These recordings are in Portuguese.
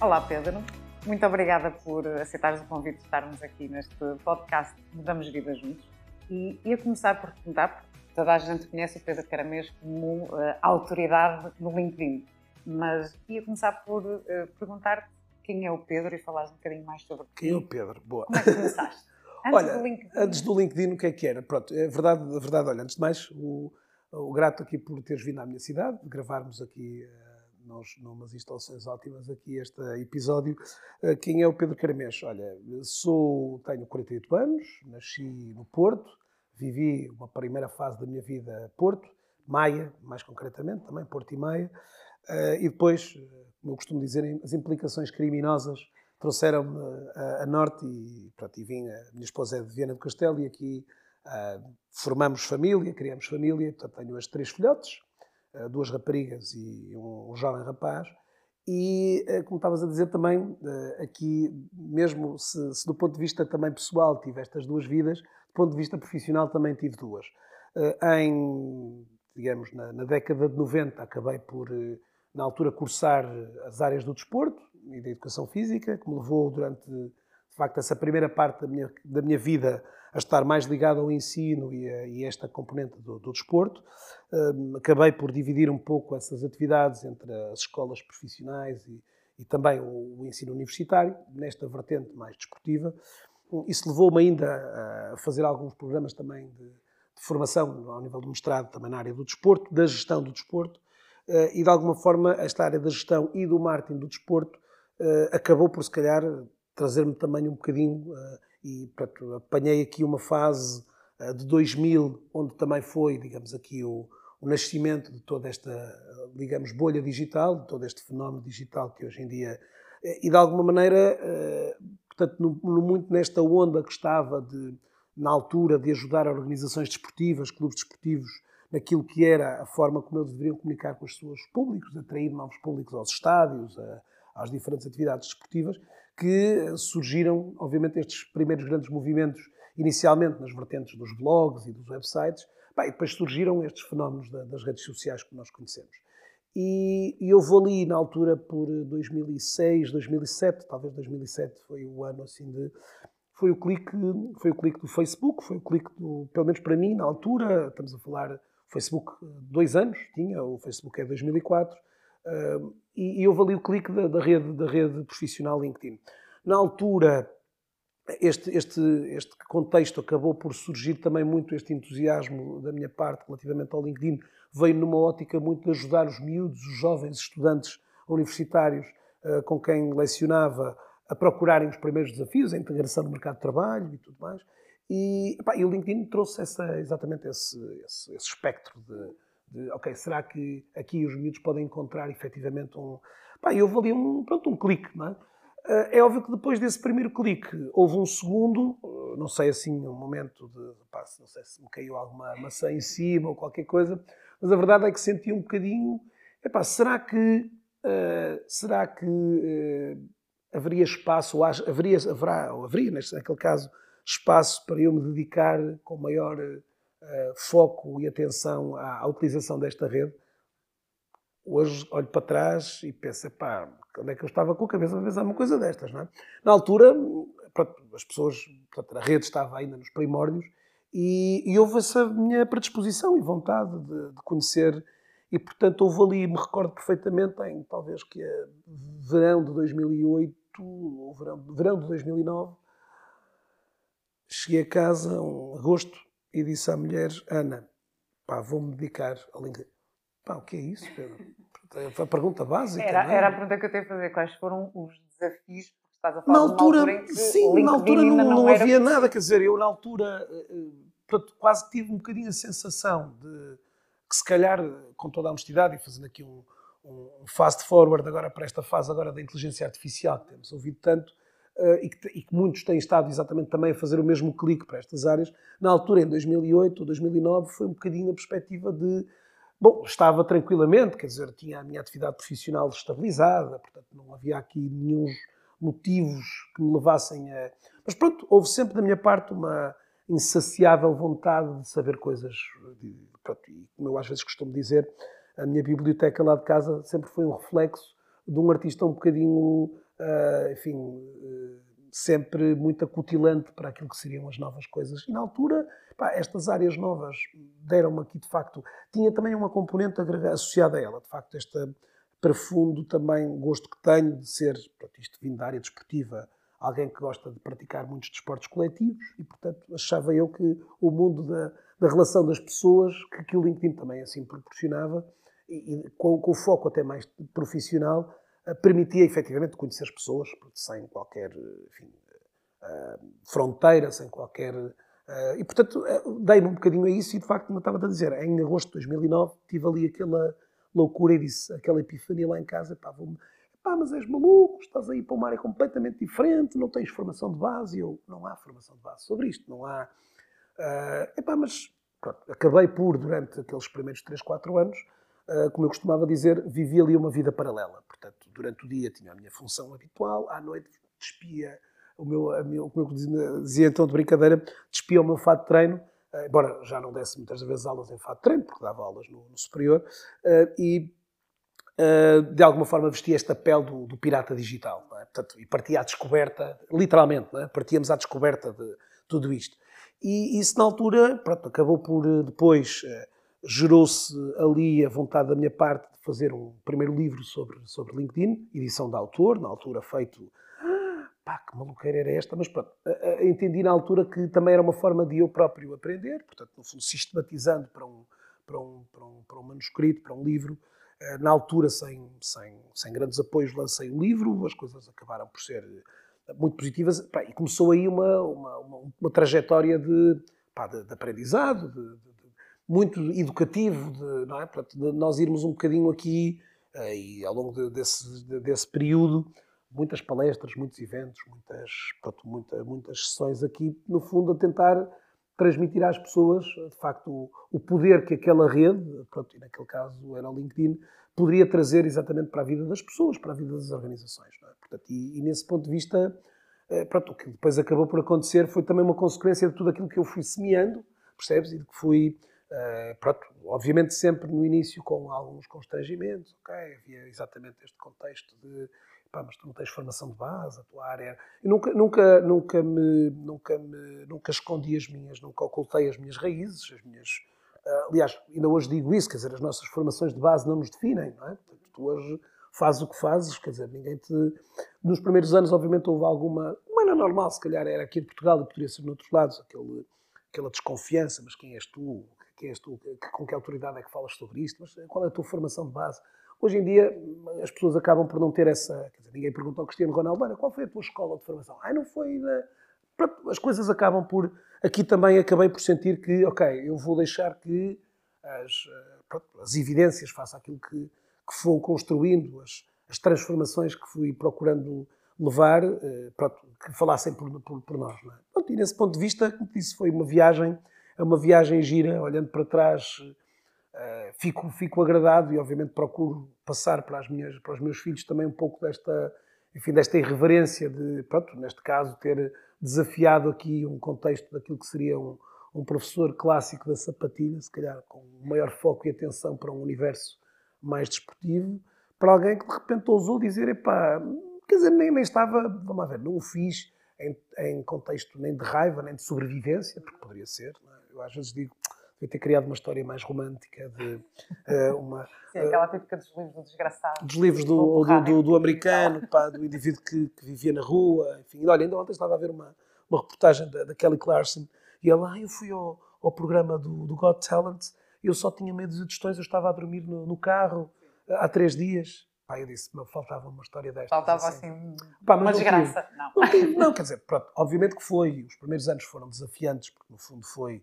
Olá, Pedro. Muito obrigada por aceitares o convite de estarmos aqui neste podcast Mudamos Vida Juntos. E ia começar por perguntar, porque toda a gente conhece o Pedro Caramês como uh, autoridade no LinkedIn, mas ia começar por uh, perguntar quem é o Pedro e falares um bocadinho mais sobre Quem é o Pedro? Boa. Como é que começaste? Antes olha, do LinkedIn. antes do LinkedIn, o que é que era? Pronto, é verdade, a verdade, olha, antes de mais, o, o grato aqui por teres vindo à minha cidade, gravarmos aqui uh, nós, numas instalações ótimas aqui este episódio. Uh, quem é o Pedro Caramês? Olha, sou, tenho 48 anos, nasci no Porto, vivi uma primeira fase da minha vida Porto, Maia, mais concretamente, também Porto e Maia, uh, e depois, como eu costumo dizer, as implicações criminosas trouxeram-me a, a, norte e, pronto, e vim, a minha esposa é de Viana do Castelo e aqui formamos família, criamos família, portanto tenho as três filhotes, duas raparigas e um, jovem rapaz. E, uh, como estavas a dizer também, aqui, mesmo se, se, do ponto de vista também pessoal tive estas duas vidas, do ponto de vista profissional também tive duas. em, digamos, na, na, década de 90 acabei por, na altura, cursar as áreas do desporto, e da educação física, que me levou durante, facto, essa primeira parte da minha, da minha vida a estar mais ligado ao ensino e a, e esta componente do, do desporto. Um, acabei por dividir um pouco essas atividades entre as escolas profissionais e, e também o, o, ensino universitário, nesta vertente mais desportiva. Isso levou-me ainda a fazer alguns programas também de, de formação ao nível do mestrado, também na área do desporto, da gestão do desporto, uh, e de alguma forma esta área da gestão e do marketing do desporto uh, acabou por, se calhar, trazer-me também um bocadinho, uh, e pronto, apanhei aqui uma fase uh, de 2000, onde também foi, digamos, aqui o, o, nascimento de toda esta, digamos, bolha digital, de todo este fenómeno digital que hoje em dia, e de alguma maneira, portanto, no, no, muito nesta onda que estava de, na altura de ajudar organizações desportivas, clubes desportivos, naquilo que era a forma como eles deveriam comunicar com os seus públicos, atrair novos públicos aos estádios, a, às diferentes atividades desportivas, que surgiram, obviamente, estes primeiros grandes movimentos, inicialmente nas vertentes dos blogs e dos websites, bem, depois surgiram estes fenómenos das redes sociais que nós conhecemos. E eu vou ali na altura por 2006, 2007, talvez 2007 foi o ano assim de foi o clique, foi o clique do Facebook, foi o clique do, pelo menos para mim na altura, estamos a falar Facebook dois anos tinha, o Facebook é 2004 E, e houve ali o clique da, da, rede, da rede profissional LinkedIn. Na altura, este, este, este contexto acabou por surgir também muito este entusiasmo da minha parte relativamente ao LinkedIn, veio numa ótica muito de ajudar os miúdos, os jovens estudantes universitários uh, com quem lecionava a procurarem os primeiros desafios, a integração no mercado de trabalho e tudo mais. E, epá, e o LinkedIn trouxe essa, exatamente esse, esse, esse espectro de, de, ok, será que aqui os miúdos podem encontrar efetivamente um... Pá, houve ali um, pronto, um clique, não é? Eh, é óbvio que depois desse primeiro clique houve um segundo, eh, não sei assim, um momento de, pá, não sei se me caiu alguma maçã em cima ou qualquer coisa, mas a verdade é que senti um bocadinho, epá, será que, uh, será que uh, haveria espaço, ou haveria, haverá, ou haveria, neste, naquele caso, espaço para eu me dedicar com maior foco e atenção à, utilização desta rede, hoje olho para trás e penso, pá, onde é que eu estava com a cabeça a pensar uma coisa destas, não é? Na altura, as pessoas, a rede estava ainda nos primórdios e, e houve essa minha predisposição e vontade de, de, conhecer e, portanto, houve ali, me recordo perfeitamente, em talvez que é verão de 2008 ou verão, verão de 2009, cheguei a casa, um agosto, e disse à mulher, Ana, pá, vou-me dedicar ao LinkedIn. Pá, o que é isso, Pedro? Foi a pergunta básica. Era, é? era a pergunta que eu tenho a fazer. Quais foram os desafios? Porque estás a falar na altura, altura sim, na altura não, não, não havia nada. Quer dizer, eu na altura eh, portanto, quase tive um bocadinho a sensação de que se calhar, com toda a honestidade, e fazendo aqui um, um fast forward agora para esta fase agora da inteligência artificial que temos ouvido tanto, e, que, e, que, muitos têm estado exatamente também a fazer o mesmo clique para estas áreas. Na altura, em 2008 ou 2009, foi um bocadinho a perspectiva de. Bom, estava tranquilamente, quer dizer, tinha a minha atividade profissional estabilizada, portanto não havia aqui nenhum motivos que me levassem a. Mas pronto, houve sempre da minha parte uma insaciável vontade de saber coisas. Pronto, e como eu às vezes costumo dizer, a minha biblioteca lá de casa sempre foi um reflexo de um artista um bocadinho enfim, uh, sempre muito acutilante para aquilo que seriam as novas coisas. E na altura, pá, estas áreas novas deram-me aqui, de facto, tinha também uma componente associada a ela, de facto, este profundo também gosto que tenho de ser, pronto, isto vindo da área desportiva, alguém que gosta de praticar muitos desportos coletivos e, portanto, achava eu que o mundo da, da relação das pessoas, que, que o LinkedIn também assim proporcionava, e, e com, com, foco até mais profissional, permitia efetivamente conhecer as pessoas, sem qualquer enfim, uh, fronteira, sem qualquer. Uh, e, portanto, dei-me um bocadinho a isso e, de facto, eu estava a dizer, em agosto de 2009 tive ali aquela loucura e disse, aquela epifania lá em casa, pá, pá, mas és maluco, estás aí para uma área completamente diferente, não tens formação de base. E eu, não há formação de base sobre isto, não há. Uh, epá, mas pronto, acabei por, durante aqueles primeiros 3, 4 anos, como eu costumava dizer, vivi ali uma vida paralela. Portanto, durante o dia tinha a minha função habitual, à noite despia o meu, a meu como eu dizia, dizia então de brincadeira, despia o meu fato de treino, uh, embora já não desse muitas vezes aulas em fato de treino, porque dava aulas no, no superior, e uh, de alguma forma vestia esta pele do, do pirata digital. É? Portanto, e partia à descoberta, literalmente, é? partíamos à descoberta de tudo isto. E isso, na altura, pronto, acabou por depois. Gerou-se ali a vontade da minha parte de fazer um primeiro livro sobre, sobre LinkedIn, edição da autor, na altura feito. Pá, que maluqueira era esta, mas pronto, entendi na altura que também era uma forma de eu próprio aprender, portanto, no fundo, sistematizando para um, para um, para um, para um manuscrito, para um livro, eh, na altura, sem, sem, sem grandes apoios, lancei o livro, as coisas acabaram por ser eh, muito positivas e começou aí uma, uma, uma, uma trajetória de, pá, de, de aprendizado, de, muito educativo, de, não é? De nós irmos um bocadinho aqui eh, e ao longo desse, desse período, muitas palestras, muitos eventos, muitas, muita, muitas sessões aqui, no fundo, a tentar transmitir às pessoas, de facto, o, poder que aquela rede, pronto, e naquele caso era o LinkedIn, poderia trazer exatamente para a vida das pessoas, para a vida das organizações. É? Portanto, e, e, nesse ponto de vista, eh, pronto, o que depois acabou por acontecer foi também uma consequência de tudo aquilo que eu fui semeando, percebes? E de que fui, eh, pronto, obviamente sempre no início com alguns constrangimentos, ok? Havia exatamente este contexto de pá, mas tu não tens formação de base, a tua área. Eu nunca, nunca, nunca, me, nunca, me, nunca escondi as minhas, nunca ocultei as minhas raízes, as minhas. Uh, aliás, ainda hoje digo isso, quer dizer, as nossas formações de base não nos definem, não é? Portanto, tu hoje fazes o que fazes, quer dizer, ninguém te. Nos primeiros anos, obviamente, houve alguma. Não era normal, se calhar era aqui em Portugal e poderia ser noutros lados, aquele, aquela desconfiança, mas quem és tu? Quem és tu? Com que autoridade é que falas sobre isto? Mas qual é a tua formação de base? Hoje em dia, as pessoas acabam por não ter essa. Dizer, ninguém pergunta ao Cristiano Ronaldo, qual foi a tua escola de formação? Ah, não foi. Pronto, as coisas acabam por. Aqui também acabei por sentir que, ok, eu vou deixar que as, pronto, as evidências, faça aquilo que, que vou construindo, as, as transformações que fui procurando levar, eh, pronto, que falassem por, por, por nós. É? pronto, e nesse ponto de vista, como disse, foi uma viagem, é uma viagem gira, olhando para trás Uh, fico, fico agradado e obviamente procuro passar para, as minhas, para os meus filhos também um pouco desta, enfim, desta irreverência de, pronto, neste caso, ter desafiado aqui um contexto daquilo que seria um, um professor clássico da sapatilha, se calhar com maior foco e atenção para um universo mais desportivo, para alguém que de repente ousou dizer, epá, quer dizer, nem, nem estava, vamos lá ver, não o fiz em, em contexto nem de raiva, nem de sobrevivência, porque poderia ser, é? Eu às vezes digo, devia ter criado uma história mais romântica de uh, uma. Sim, aquela típica dos livros do desgraçado. Dos livros do, do, do, do americano, pá, do indivíduo que, que, vivia na rua, enfim. Olha, ainda ontem estava a ver uma, uma reportagem da, da Kelly Clarkson e ela, ah, eu fui ao, ao programa do, do Got Talent e eu só tinha medo de tostões, eu estava a dormir no, no carro há três dias. Pá, eu disse, me faltava uma história desta. Faltava assim, assim pá, uma desgraça. Não. Não, não, quer dizer, pronto, obviamente que foi. Os primeiros anos foram desafiantes, porque no fundo foi eh,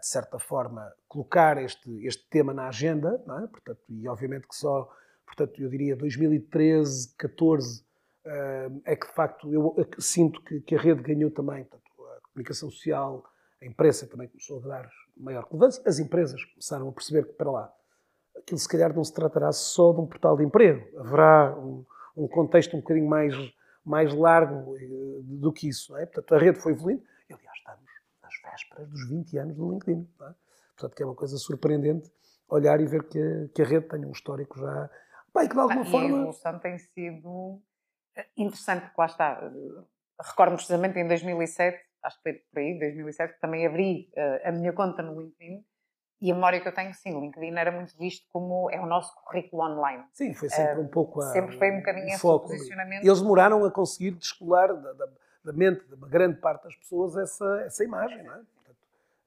de certa forma, colocar este, este tema na agenda, é? portanto, e obviamente que só, portanto, eu diria 2013, 14, eh, é que de facto eu sinto que, que a rede ganhou também, portanto, a comunicação social, a imprensa também começou a dar maior relevância, as empresas começaram a perceber que, para lá, aquilo se calhar não se tratará só de um portal de emprego, haverá um, um contexto um bocadinho mais, mais largo eh, do que isso, é? Portanto, a rede foi evoluindo, aliás, estamos vésperas dos 20 anos do LinkedIn. É? Portanto, que é uma coisa surpreendente olhar e ver que, que a rede tem um histórico já. Bem, que de alguma e forma. A evolução tem sido Interessante, porque lá está. Recordo-me precisamente em 2007, acho que foi por aí, 2007, que também abri uh, a minha conta no LinkedIn e a memória que eu tenho, sim, o LinkedIn era muito visto como é o nosso currículo online. Sim, foi sempre um pouco a, Sempre foi um bocadinho esse foco. posicionamento. Eles demoraram a conseguir descolar da, da, da, mente de uma grande parte das pessoas essa, essa imagem, não é? Portanto,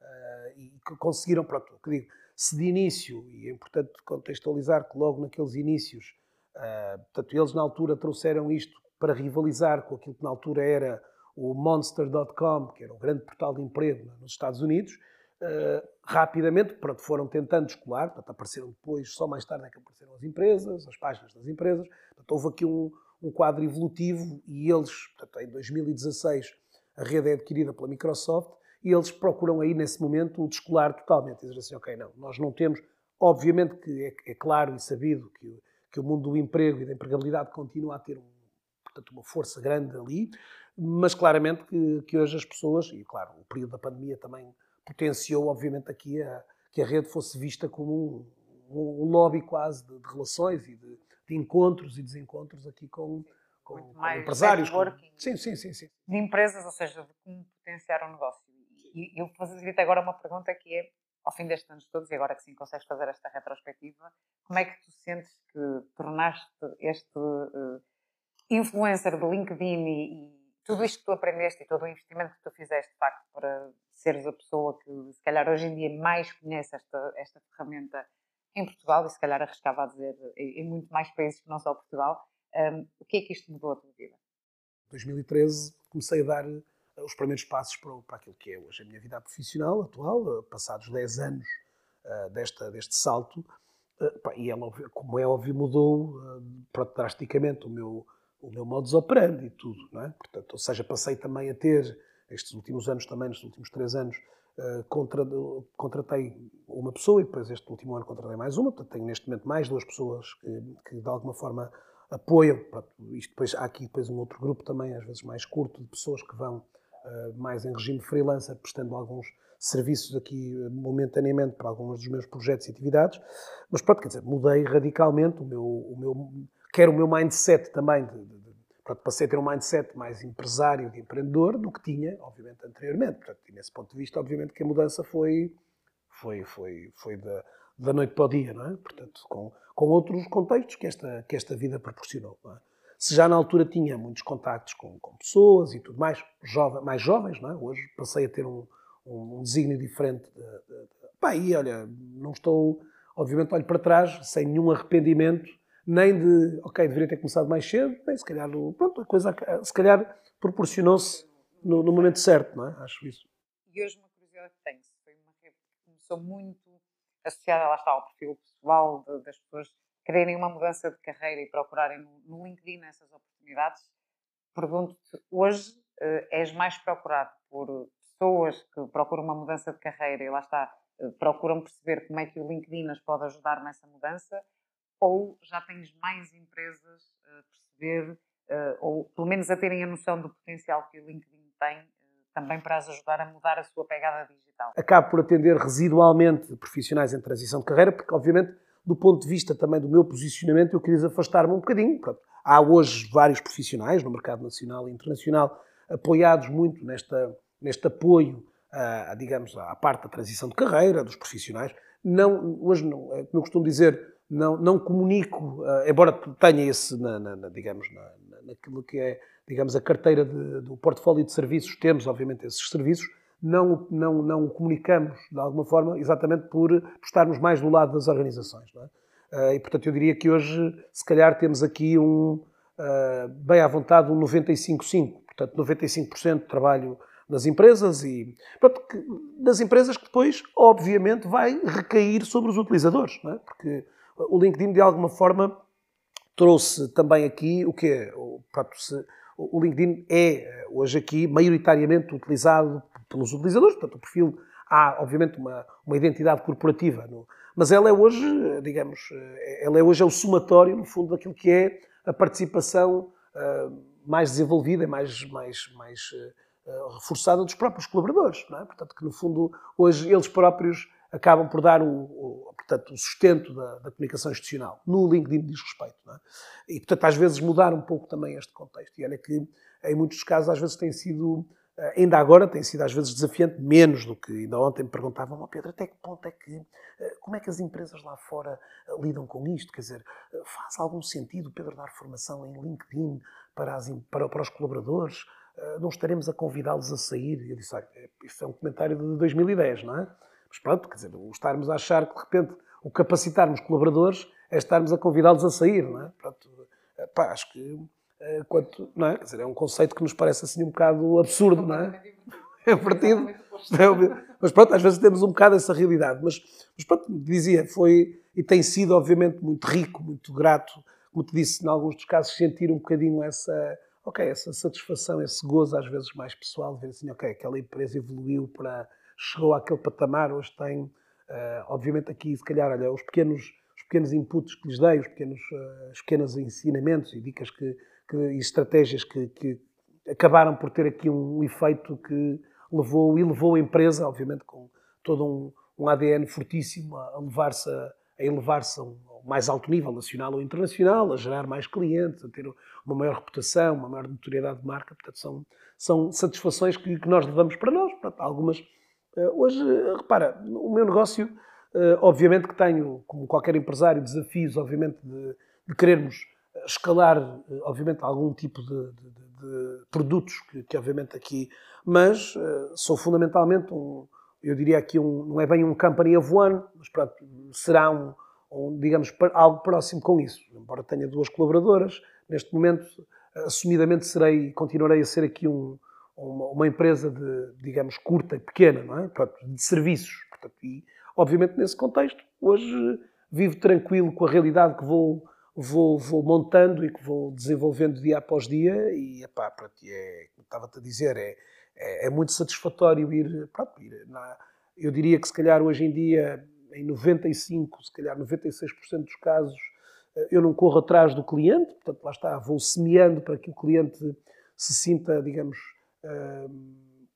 uh, e conseguiram, pronto, que digo, se de início, e é importante contextualizar que logo naqueles inícios, uh, portanto, eles na altura trouxeram isto para rivalizar com aquilo que na altura era o Monster.com, que era o grande portal de emprego nos Estados Unidos, uh, rapidamente pronto, foram tentando escolar, portanto, apareceram depois, só mais tarde é que apareceram as empresas, as páginas das empresas, portanto, houve aqui um, um quadro evolutivo e eles, portanto, em 2016, a rede é adquirida pela Microsoft e eles procuram aí, nesse momento, o descolar totalmente, dizer assim, ok, não, nós não temos, obviamente que é, é claro e sabido que, que o mundo do emprego e da empregabilidade continua a ter um portanto, uma força grande ali, mas claramente que, que hoje as pessoas, e claro, o período da pandemia também potenciou, obviamente, aqui a, que a rede fosse vista como um, um lobby quase de, de relações e de, de, encontros e desencontros aqui com, com, com empresários. Com... Sim, sim, sim, sim. De empresas, ou seja, de como potenciar o negócio. E eu fazia-te agora uma pergunta que é, ao fim destes anos todos, e agora que sim consegues fazer esta retrospectiva, como é que tu sentes que tornaste este uh, influencer do LinkedIn e, e, tudo isto que tu aprendeste e todo o investimento que tu fizeste, de facto, para seres a pessoa que se calhar hoje em dia mais conhece esta, esta ferramenta em Portugal e se calhar arriscava a dizer em, muito mais países que não só Portugal, um, o que é que isto mudou a tua vida? Em 2013 comecei a dar eh, os primeiros passos para, para aquilo que é hoje a minha vida profissional atual, eh, passados 10 anos uh, desta, deste salto, uh, e ela, como é óbvio, mudou uh, drasticamente o meu, o meu modus operandi e tudo, não é? Portanto, ou seja, passei também a ter, estes últimos anos também, nos últimos três anos, uh, contra, contratei uma pessoa e depois este último ano contratei mais uma, portanto tenho neste momento mais duas pessoas que, que de alguma forma apoiam, pronto, isto depois, há aqui depois um outro grupo também, às vezes mais curto, de pessoas que vão uh, mais em regime freelancer, prestando alguns serviços aqui uh, momentaneamente para alguns dos meus projetos e atividades, mas pronto, quer dizer, mudei radicalmente o meu, o meu quer o meu mindset também, de, de, pronto, passei a ter um mindset mais empresário, de empreendedor, do que tinha, obviamente, anteriormente. Portanto, nesse ponto de vista, obviamente, que a mudança foi, foi, foi, foi da, da noite para o dia, não é? Portanto, com, com outros contextos que esta, que esta vida proporcionou. É? Se já na altura tinha muitos contactos com, com pessoas e tudo mais, jovem, mais jovens, não é? Hoje passei a ter um, um, um desígnio diferente. De, de, de, pá, e olha, não estou, obviamente, olho para trás sem nenhum arrependimento nem de, ok, deveria ter começado mais cedo, nem se calhar, pronto, a coisa se calhar proporcionou-se no, no, momento certo, não é? Acho isso. E hoje uma curiosidade que tenho, foi uma que começou muito associada, lá está, ao perfil pessoal de, das pessoas quererem uma mudança de carreira e procurarem no, LinkedIn essas oportunidades. Pergunto-te, hoje uh, és mais procurado por pessoas que procuram uma mudança de carreira e lá está, uh, procuram perceber como é que o LinkedIn as pode ajudar nessa mudança ou já tens mais empresas a perceber, eh, ou pelo menos a terem a noção do potencial que o LinkedIn tem, eh, também para as ajudar a mudar a sua pegada digital? Acabo por atender residualmente profissionais em transição de carreira, porque, obviamente, do ponto de vista também do meu posicionamento, eu queria afastar-me um bocadinho. Há hoje vários profissionais no mercado nacional e internacional apoiados muito nesta, neste apoio, a, a, digamos, à parte da transição de carreira, dos profissionais. Não, hoje, não, é como eu costumo dizer, não, não comunico, uh, embora tenha esse, na, na, digamos, na, naquilo que é, digamos, a carteira de, do portfólio de serviços, temos, obviamente, esses serviços, não, não, não o comunicamos, de alguma forma, exatamente por, estarmos mais do lado das organizações. É? Uh, e, portanto, eu diria que hoje, se calhar, temos aqui um, uh, bem à vontade, um 95-5. Portanto, 95% de trabalho das empresas e pronto, que, empresas que depois, obviamente, vai recair sobre os utilizadores, é? porque o LinkedIn, de alguma forma, trouxe também aqui o que é. O LinkedIn é, hoje aqui, maioritariamente utilizado pelos utilizadores, portanto, o perfil há, obviamente, uma, uma identidade corporativa, mas ela é hoje, digamos, ela é hoje é o somatório, no fundo, daquilo que é a participação uh, mais desenvolvida mais, mais, mais uh, reforçada dos próprios colaboradores, é? Portanto, que no fundo, hoje eles próprios acabam por dar o, o portanto, o sustento da, da, comunicação institucional. No LinkedIn diz respeito. É? E, portanto, às vezes mudar um pouco também este contexto. E olha que, em muitos casos, às vezes tem sido, eh, ainda agora, tem sido às vezes desafiante, menos do que ainda ontem me perguntavam, oh Pedro, até que ponto é que, eh, como é que as empresas lá fora eh, lidam com isto? Quer dizer, faz algum sentido, Pedro, dar formação em LinkedIn para, as, para, para os colaboradores? Não estaremos a convidá-los a sair? Eu disse, olha, isso é um comentário de 2010, não é? Mas pronto, quer dizer, o estarmos a achar que de repente o capacitarmos colaboradores é estarmos a convidá-los a sair, não é? Pronto, pá, acho que eh, quanto, não é? Quer dizer, é um conceito que nos parece assim um bocado absurdo, não é? É partido. Mas pronto, às vezes temos um bocado essa realidade. Mas, mas pronto, dizia, foi e tem sido, obviamente, muito rico, muito grato, como te disse, em alguns dos casos, sentir um bocadinho essa, ok, essa satisfação, esse gozo, às vezes mais pessoal, de ver assim, ok, aquela empresa evoluiu para, chegou àquele patamar, hoje tem, uh, obviamente aqui, se calhar, olha, os pequenos, os pequenos inputs que lhes dei, os pequenos, uh, os pequenos ensinamentos e dicas que, que e estratégias que, que, acabaram por ter aqui um efeito que levou e levou a empresa, obviamente, com todo um, um ADN fortíssimo a levar-se a, a elevar-se a um mais alto nível, nacional ou internacional, a gerar mais clientes, a ter uma maior reputação, uma maior notoriedade de marca. Portanto, são, são satisfações que, que nós levamos para nós. Portanto, algumas eh, hoje, eh, repara, o meu negócio, eh, obviamente que tenho, como qualquer empresário, desafios, obviamente, de, de querermos escalar, obviamente, algum tipo de, de, de produtos, que, que, obviamente aqui, mas sou fundamentalmente um, eu diria aqui, um, não é bem um company of one, mas pronto, será um, um, digamos, algo próximo com isso. Embora tenha duas colaboradoras, neste momento, assumidamente serei, continuarei a ser aqui um, uma, uma, empresa de, digamos, curta e pequena, não é? Pronto, de serviços. Portanto, e, obviamente, nesse contexto, hoje vivo tranquilo com a realidade que vou, vou, vou montando e que vou desenvolvendo dia após dia e, epá, pronto, é, como estava-te a dizer, é, é, é, muito satisfatório ir, pronto, ir na, eu diria que se calhar hoje em dia, em 95, se calhar 96% dos casos, eh, eu não corro atrás do cliente, portanto, lá está, vou semeando para que o cliente se sinta, digamos,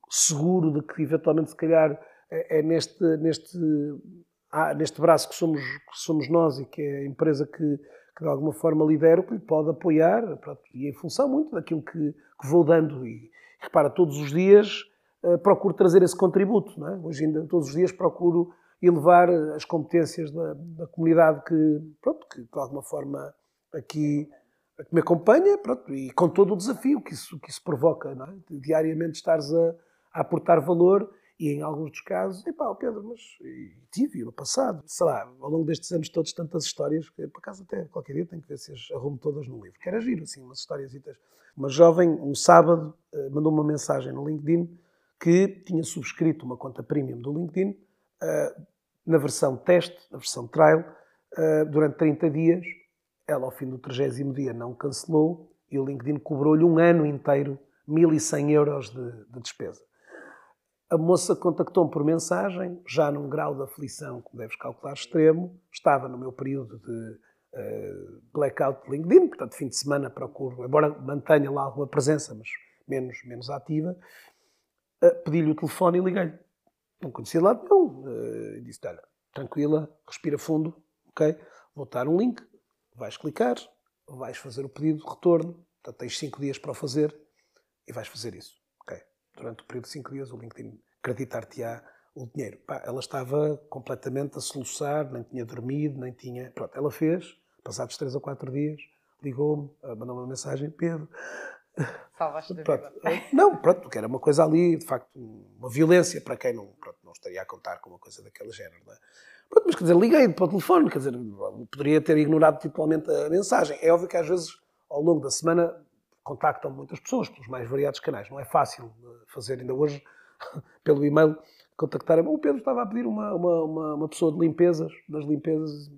seguro de que eventualmente, se calhar, é, é neste, neste, ah, neste braço que somos, que somos nós e que é a empresa que, que de alguma forma lidera, que lhe pode apoiar, pronto, e em função muito daquilo que, que vou dando. E, repara, todos os dias uh, procuro trazer esse contributo. Não é? Hoje ainda, todos os dias procuro elevar as competências da, da comunidade que, pronto, que de alguma forma aqui que me acompanha, pronto, e com todo o desafio que isso, que isso provoca, não é? Diariamente estares a, a aportar valor e em alguns dos casos, epá, oh Pedro, mas tive no passado, sei lá, ao longo destes anos todos, tantas histórias, que por acaso até qualquer dia tenho que ver se as arrumo todas no livro, que era giro, assim, umas histórias. Uma jovem, um sábado, eh, mandou uma mensagem no LinkedIn que tinha subscrito uma conta premium do LinkedIn eh, na versão teste, na versão trial, eh, durante 30 dias, ela, ao fim do 30 dia, não cancelou e o LinkedIn cobrou-lhe um ano inteiro 1.100 euros de, de despesa. A moça contactou-me por mensagem, já num grau de aflição, como deves calcular, extremo. Estava no meu período de uh, blackout de LinkedIn, portanto, fim de semana procuro, embora mantenha lá alguma presença, mas menos, menos ativa. Uh, Pedi-lhe o telefone e liguei-lhe. Não conhecia lá nenhum. Uh, disse: Olha, tranquila, respira fundo, ok? Vou dar um link, vais clicar, vais fazer o pedido de retorno, portanto tens 5 dias para o fazer e vais fazer isso. Okay. Durante o período de 5 dias o LinkedIn acreditar-te-á o dinheiro. Pá, ela estava completamente a soluçar, nem tinha dormido, nem tinha... Pronto, ela fez, passados 3 ou 4 dias, ligou-me, mandou uma mensagem, Pedro... Salvaste a vida. Não, pronto, porque era uma coisa ali, de facto, uma violência para quem não, pronto, não estaria a contar com uma coisa daquele género. Não é? Pronto, mas quer dizer, liguei para o telefone, quer dizer, poderia ter ignorado totalmente a mensagem. É óbvio que às vezes, ao longo da semana, contactam muitas pessoas pelos mais variados canais. Não é fácil fazer, ainda hoje, pelo e-mail, contactar. O Pedro estava a pedir uma, uma, uma, uma pessoa de limpezas, das limpezas,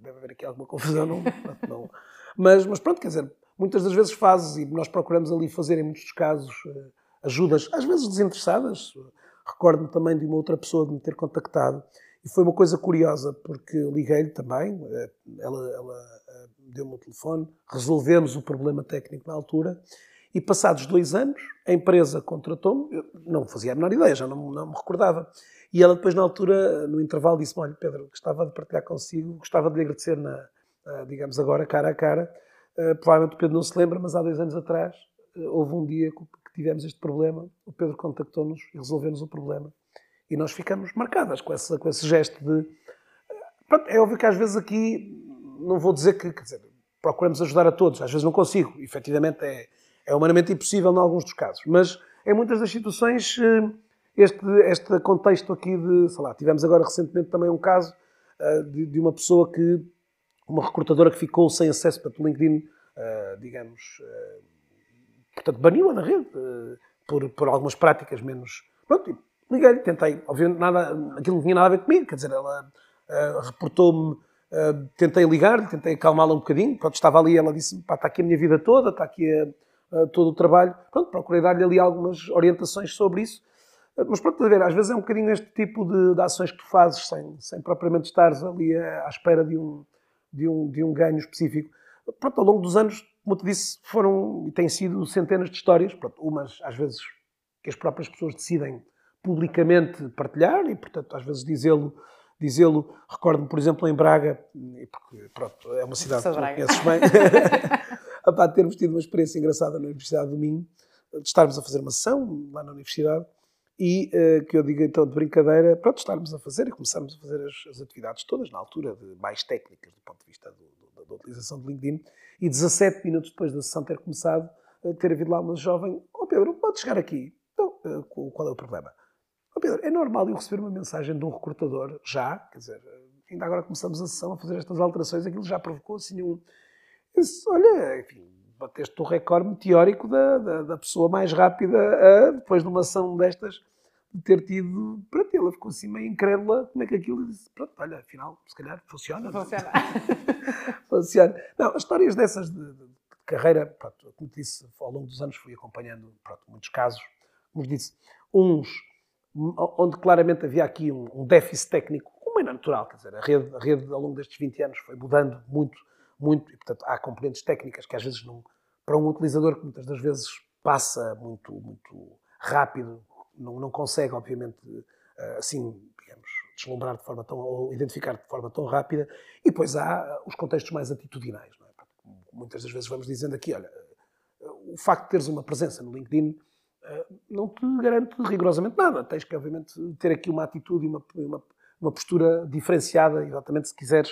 deve haver aqui alguma confusão, não, não. Mas, mas pronto, quer dizer, muitas das vezes fazes, e nós procuramos ali fazer, em muitos casos, eh, ajudas, às vezes desinteressadas. Recordo-me também de uma outra pessoa de me ter contactado e foi uma coisa curiosa, porque liguei-lhe também, eh, ela, ela eh, deu-me o telefone, resolvemos o problema técnico na altura, e passados dois anos, a empresa contratou-me, não fazia a menor ideia, já não, não me recordava. E ela depois, na altura, no intervalo, disse-me, olha, Pedro, gostava de partilhar consigo, gostava de lhe agradecer, na, digamos agora, cara a cara. provavelmente o Pedro não se lembra, mas há dois anos atrás houve um dia que tivemos este problema, o Pedro contactou-nos e resolveu-nos o problema. E nós ficamos marcadas com, essa, com esse gesto de... Pronto, é óbvio que às vezes aqui, não vou dizer que, quer dizer, procuramos ajudar a todos, às vezes não consigo, efetivamente é, é humanamente impossível em alguns dos casos, mas em muitas das situações eh, este, este contexto aqui de, sei lá, tivemos agora recentemente também um caso uh, de, de, uma pessoa que, uma recrutadora que ficou sem acesso para o LinkedIn, uh, digamos, portanto, baniu-a da rede por, por algumas práticas menos. Pronto, liguei-lhe, tentei, obviamente nada, aquilo não tinha nada a ver comigo, quer dizer, ela reportou-me. Uh, tentei ligar-lhe, tentei acalmá-la um bocadinho. Quando estava ali, ela disse: pá, está aqui a minha vida toda, está aqui a, a, todo o trabalho. Pronto, procurei dar-lhe ali algumas orientações sobre isso. Mas pronto, a ver, às vezes é um bocadinho este tipo de, de ações que tu fazes sem, sem propriamente estares ali à, espera de um, de, um, de um ganho específico. Pronto, ao longo dos anos, como te disse, foram e têm sido centenas de histórias, pronto, umas às vezes que as próprias pessoas decidem publicamente partilhar e, portanto, às vezes dizê-lo dizê-lo. Recordo-me, por exemplo, em Braga, porque pronto, é uma cidade que tu conheces bem, a termos tido uma experiência engraçada na Universidade do Minho, de estarmos a fazer uma sessão lá na Universidade e uh, que eu digo então de brincadeira, pronto, estarmos a fazer e começarmos a fazer as, as, atividades todas na altura, de mais técnicas do ponto de vista do, do, da utilização do LinkedIn, e 17 minutos depois da sessão ter começado, uh, ter havido lá uma jovem, ó oh, Pedro, pode chegar aqui. Então, uh, qual é o problema? Oh, Pedro, é normal eu receber uma mensagem de um recrutador, já, quer dizer, ainda agora começamos a sessão a fazer estas alterações, aquilo já provocou assim um... Disse, olha, enfim, bateste o recorde meteórico da, da, da pessoa mais rápida a, depois de uma ação destas, de ter tido. Pronto, ela ficou assim meio incrédula como é que aquilo disse: pronto, olha, afinal, se calhar funciona. Funciona. funciona. Não, histórias dessas de, de, de, carreira, pronto, como disse, ao longo dos anos fui acompanhando pronto, muitos casos, como disse, uns onde claramente havia aqui um, déficit técnico, como é natural, quer dizer, a rede, a rede ao longo destes 20 anos foi mudando muito muito, e portanto há componentes técnicas que às vezes não, para um utilizador que muitas das vezes passa muito, muito rápido, não, não consegue, obviamente, eh, assim, digamos, deslumbrar de forma tão, ou identificar de forma tão rápida, e depois há os contextos mais atitudinais, não é? Muitas das vezes vamos dizendo aqui, olha, o facto de teres uma presença no LinkedIn eh, não te garante rigorosamente nada. Tens que, obviamente, ter aqui uma atitude e uma, uma, uma postura diferenciada, exatamente se quiseres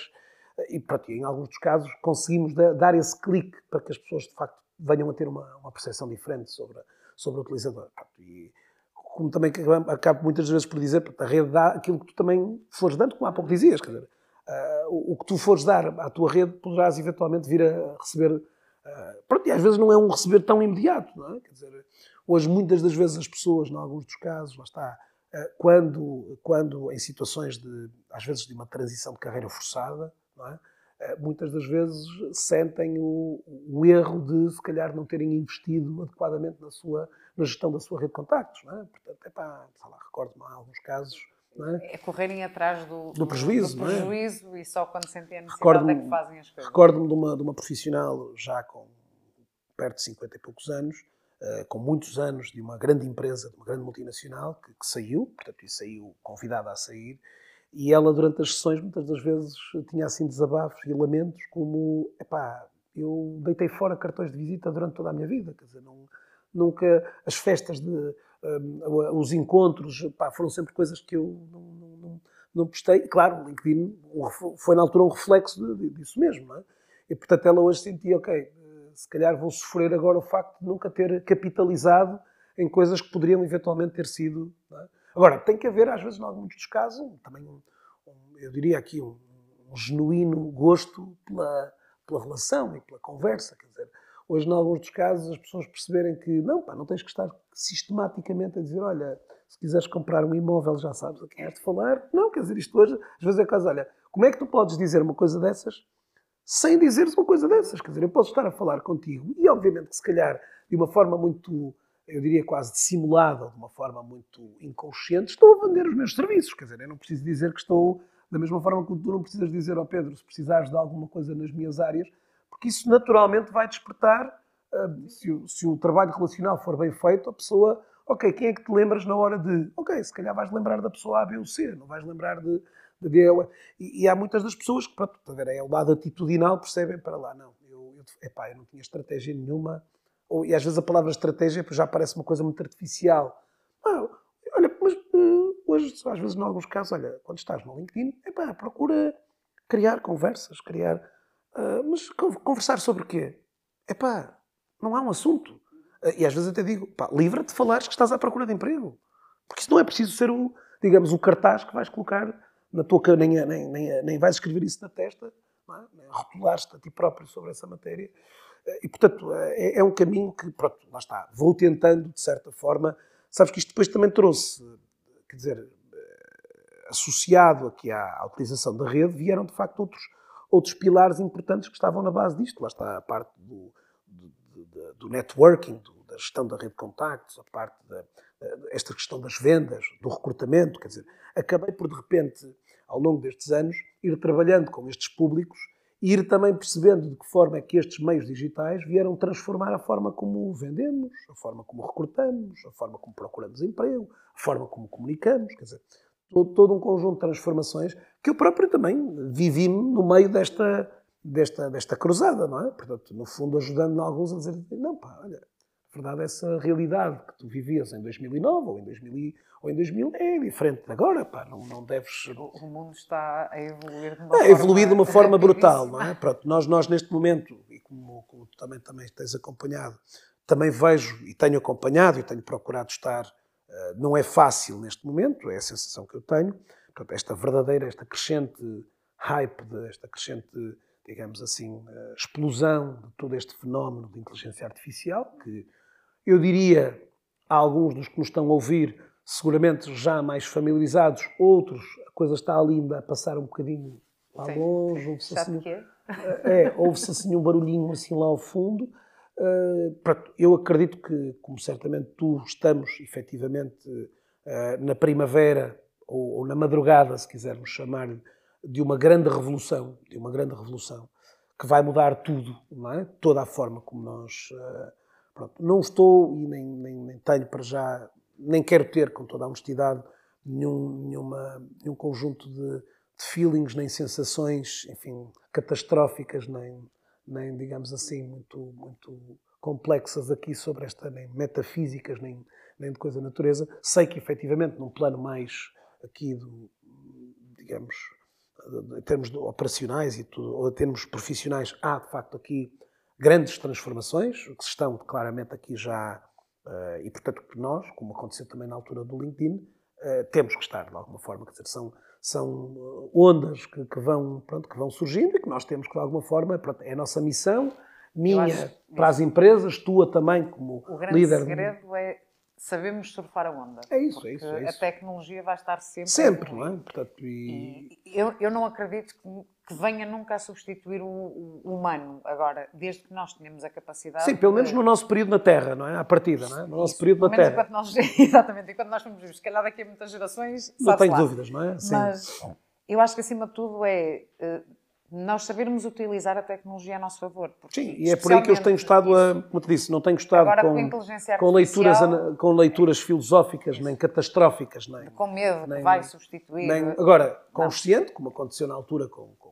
e, pronto, em alguns dos casos conseguimos dar esse clique para que as pessoas de facto venham a ter uma, uma percepção diferente sobre, sobre o utilizador. E como também acabo muitas vezes por dizer, a rede dá aquilo que tu também fores dando, como há pouco dizias, quer dizer, uh, o, que tu fores dar à tua rede poderás eventualmente vir a receber. Uh, pronto, e às vezes não é um receber tão imediato, não é? Quer dizer, hoje muitas das vezes as pessoas, em alguns dos casos, lá está, uh, quando, quando em situações de, às vezes de uma transição de carreira forçada, é? Eh, muitas das vezes sentem o, o, erro de, se calhar, não terem investido adequadamente na, sua, na gestão da sua rede de contactos. É? Portanto, é pá, recordo-me há alguns casos. É? é? correrem atrás do, do prejuízo, do prejuízo é? e só quando sentem a necessidade é que fazem as coisas. Recordo-me de uma, de uma profissional já com perto de 50 e poucos anos, com muitos anos de uma grande empresa, de uma grande multinacional, que, que saiu, portanto, e saiu convidada a sair, e ela, durante as sessões, muitas das vezes tinha assim desabafos e lamentos, como: epá, eu deitei fora cartões de visita durante toda a minha vida, quer dizer, não, nunca. As festas, de, um, os encontros, epá, foram sempre coisas que eu não, não, não, não. Claro, o LinkedIn foi na altura um reflexo disso mesmo, não é? E portanto ela hoje sentia: ok, se calhar vou sofrer agora o facto de nunca ter capitalizado em coisas que poderiam eventualmente ter sido. É? Agora, tem que haver, às vezes, em alguns dos casos, também, um, eu diria aqui, um, um, genuíno gosto pela, pela relação e pela conversa. Quer dizer, hoje, em alguns dos casos, as pessoas perceberem que não, pá, não tens que estar sistematicamente a dizer, olha, se quiseres comprar um imóvel já sabes a quem és de falar. Não, quer dizer, isto hoje, às vezes é caso, olha, como é que tu podes dizer uma coisa dessas sem dizeres uma coisa dessas? Quer dizer, eu posso estar a falar contigo e, obviamente, se calhar de uma forma muito eu diria quase dissimulada, de uma forma muito inconsciente, estou a vender os meus serviços. Quer dizer, eu não preciso dizer que estou, da mesma forma que tu não precisas dizer ao Pedro se precisares de alguma coisa nas minhas áreas, porque isso naturalmente vai despertar, uh, se, o, se, o, trabalho relacional for bem feito, a pessoa, Ok, quem é que te lembras na hora de. Ok, se calhar vais lembrar da pessoa A, B ou C, não vais lembrar de. E, e, há muitas das pessoas que, pronto, a ver, é o lado atitudinal, percebem para lá. Não, eu, eu, epá, eu não tinha estratégia nenhuma. Ou, e às vezes a palavra estratégia já parece uma coisa muito artificial. Ah, olha, mas uh, hoje, às vezes, em alguns casos, olha, quando estás no LinkedIn, epá, procura criar conversas, criar. Uh, mas conversar sobre quê? Epá, não há um assunto. Uh, e às vezes até digo, pá, livra-te de falares que estás à procura de emprego. Porque isso não é preciso ser o, digamos, o cartaz que vais colocar na tua nem, nem, nem, nem vais escrever isso na testa, é? rotular-te a ti próprio sobre essa matéria. Uh, e, portanto, é, é, um caminho que, pronto, lá está. Vou tentando, de certa forma. Sabes que isto depois também trouxe, quer dizer, associado aqui à, à, utilização da rede, vieram de facto outros, outros pilares importantes que estavam na base disto. Lá está a parte do, do, do, do networking, do, gestão da rede de contactos, a parte da esta questão das vendas, do recrutamento, quer dizer, acabei por de repente, ao longo destes anos, ir trabalhando com estes públicos e ir também percebendo de que forma é que estes meios digitais vieram transformar a forma como vendemos, a forma como recrutamos, a forma como procuramos emprego, a forma como comunicamos, quer dizer, todo, todo um conjunto de transformações que eu próprio também vivi no meio desta, desta, desta cruzada, não é? Portanto, no fundo, ajudando alguns a dizer, não pá, olha, verdade, essa realidade que tu vivias em 2009 ou em 2000, ou em 2000 é diferente de agora, pá, não, não deves... O mundo está a evoluir de uma é, forma... evoluir de uma forma brutal, não é? Pronto, nós, nós neste momento, e como, como tu também, também tens acompanhado, também vejo e tenho acompanhado e tenho procurado estar eh, não é fácil neste momento, é a sensação que eu tenho. Portanto, esta verdadeira, esta crescente hype, esta crescente, digamos assim, eh, explosão de todo este fenómeno de inteligência artificial, que eu diria a alguns dos que nos estão a ouvir, seguramente já mais familiarizados, outros, a coisa está linda a passar um bocadinho lá Sim. longe, ouve-se assim, é, ouve-se assim um barulhinho assim lá ao fundo, Uh, eu acredito que, como certamente tu estamos efetivamente uh, na primavera ou, na madrugada, se quisermos chamar de uma grande revolução, de uma grande revolução que vai mudar tudo, é? Toda a forma como nós. Pronto, não estou e nem, nem, nem, tenho para já, nem quero ter, com toda a honestidade, nenhum, nenhuma, nenhum conjunto de, de feelings, nem sensações, enfim, catastróficas, nem nem, digamos assim, muito, muito complexas aqui sobre esta, nem metafísicas, nem, nem de coisa da natureza. Sei que, efetivamente, num plano mais aqui do, digamos, em termos operacionais e tudo, ou em termos profissionais, há, de facto, aqui grandes transformações, que estão claramente aqui já, uh, e portanto nós, como aconteceu também na altura do LinkedIn, uh, temos que estar de alguma forma, quer dizer, são, são uh, ondas que, que, vão, pronto, que vão surgindo e que nós temos que, de alguma forma, pronto, é a nossa missão, minha para as empresas, tua também como líder. O grande líder. segredo é sabemos surfar a onda. É isso, é isso, é isso. A tecnologia vai estar sempre. Sempre, não é? Portanto, e... E eu, eu não acredito que, que, venha nunca a substituir o, o, humano. Agora, desde que nós tenhamos a capacidade. Sim, pelo menos de... no nosso período na Terra, não é? À partida, não é? No nosso isso. período na Terra. Enquanto nós... Exatamente, enquanto nós fomos vivos. Se calhar daqui a muitas gerações. Não tenho lá. dúvidas, não é? Sim. Mas eu acho que acima de tudo é eh, nós sabermos utilizar a tecnologia a nosso favor. Sim, e é por aí que eu tenho estado a, como te disse, não tenho estado com, com, com, leituras, com leituras filosóficas, nem catastróficas, nem... Com medo nem, que vai substituir... Nem, agora, consciente, como aconteceu na altura, com, com,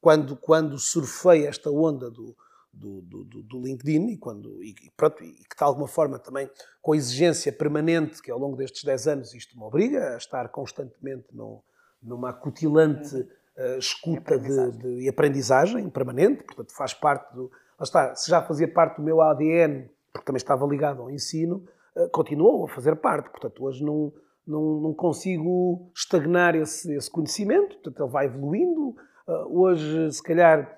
quando, quando surfei esta onda do, do, do, do, LinkedIn e, quando, e, pronto, e que de alguma forma também com a exigência permanente que ao longo destes 10 anos isto me obriga a estar constantemente no, numa acutilante... Uh, escuta e aprendizagem. De, de, aprendizagem permanente, portanto faz parte do. Lá está, se já fazia parte do meu ADN, porque também estava ligado ao ensino, uh, continuou a fazer parte. Portanto, hoje não, não, não consigo estagnar esse, esse, conhecimento, portanto, ele vai evoluindo. Uh, hoje, se calhar,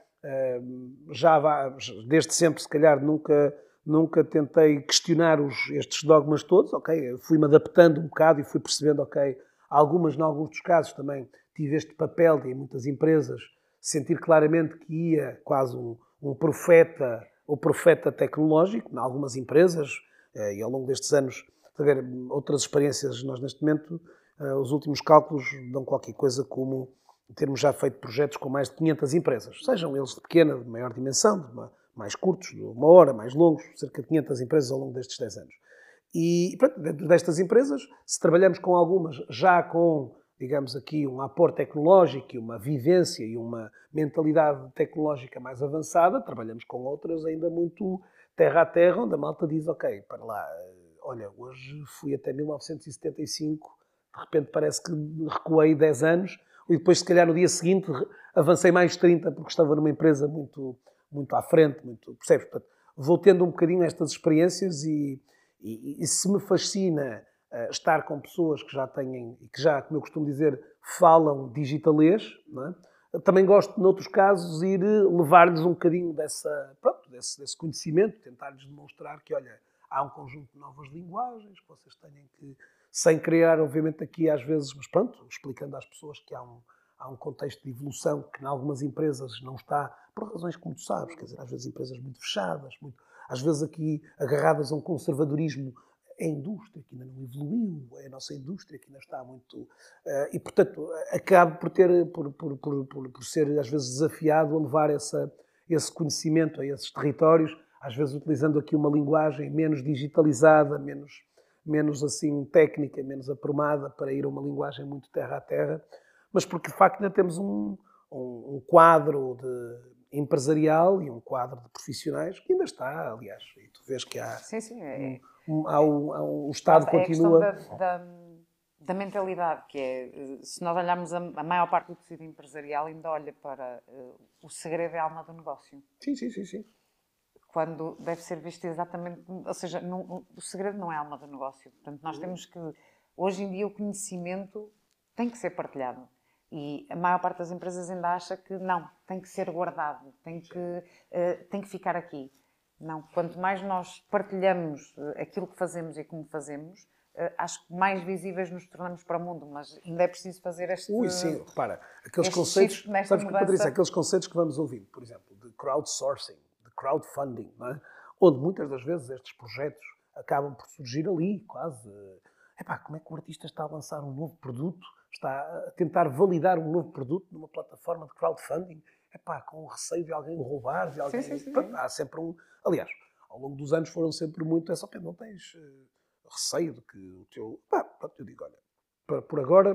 já vai, desde sempre, se calhar, nunca nunca tentei questionar os, estes dogmas todos, ok? Fui-me adaptando um bocado e fui percebendo, ok, algumas, em alguns dos casos também, tive este papel de, em muitas empresas, sentir claramente que ia quase um, um profeta, o profeta tecnológico, em algumas empresas, eh, e ao longo destes anos, ver outras experiências, nós neste momento, eh, os últimos cálculos dão qualquer coisa como termos já feito projetos com mais de 500 empresas, sejam eles de pequena, de maior dimensão, de uma, mais curtos, de uma hora, mais longos, cerca de 500 empresas ao longo destes 10 anos. E pronto, destas empresas, se trabalhamos com algumas já com, digamos aqui, um aporte tecnológico e uma vivência e uma mentalidade tecnológica mais avançada, trabalhamos com outras ainda muito terra a terra, onde a malta diz, ok, para lá, olha, hoje fui até 1975, de repente parece que recuei 10 anos, e depois, se calhar, no dia seguinte, avancei mais 30, porque estava numa empresa muito, muito à frente, muito, percebes? Portanto, vou tendo um bocadinho estas experiências e, e, e se me fascina uh, estar com pessoas que já têm, que já, como eu costumo dizer, falam digitalês, é? também gosto, noutros casos, ir levar-lhes um bocadinho dessa, pronto, desse, desse conhecimento, tentar-lhes demonstrar que, olha, há um conjunto de novas linguagens que vocês têm que, sem criar, obviamente, aqui às vezes, mas pronto, explicando às pessoas que há um, há um contexto de evolução que em algumas empresas não está, por razões como tu sabes, quer dizer, às vezes empresas muito fechadas, muito, às vezes aqui agarradas a um conservadorismo a indústria que ainda não evoluiu, é a nossa indústria que ainda está muito. Uh, e, portanto, acabo por, ter, por, por, por, por, ser às vezes desafiado a levar essa, esse conhecimento a esses territórios às vezes utilizando aqui uma linguagem menos digitalizada, menos, menos assim técnica, menos aprumada, para ir a uma linguagem muito terra a terra, mas porque de facto ainda temos um, um, um quadro de empresarial e um quadro de profissionais que ainda está, aliás, e tu vês que há. Sim, sim. É, um, há um, há um, o Estado é continua. A da, da, da, mentalidade, que é, se nós olharmos a, a, maior parte do tecido empresarial, ainda olha para uh, o segredo é a alma do negócio. Sim, sim, sim. sim quando deve ser visto exatamente, ou seja, não, o segredo não é a alma do negócio. Portanto, nós uhum. temos que, hoje em dia, o conhecimento tem que ser partilhado. E a maior parte das empresas ainda acha que não, tem que ser guardado, tem que, uh, tem que ficar aqui. Não, quanto mais nós partilhamos eh, aquilo que fazemos e como fazemos, uh, acho que mais visíveis nos tornamos para o mundo, mas ainda é preciso fazer este. Ui, sim, repara, aqueles conceitos, sabes que, Patrícia, aqueles conceitos que vamos ouvindo, por exemplo, de crowdsourcing, crowdfunding, é? onde muitas das vezes estes projetos acabam por surgir ali, quase. Epá, como é que o artista está a lançar um novo produto, está a tentar validar um novo produto numa plataforma de crowdfunding? Epá, com o receio de alguém roubar, de alguém. Sim, sim, sim. Pronto, há sempre um. Aliás, ao longo dos anos foram sempre muito essa, não tens uh, receio de que o teu. Pá, pronto, eu digo, olha, por agora,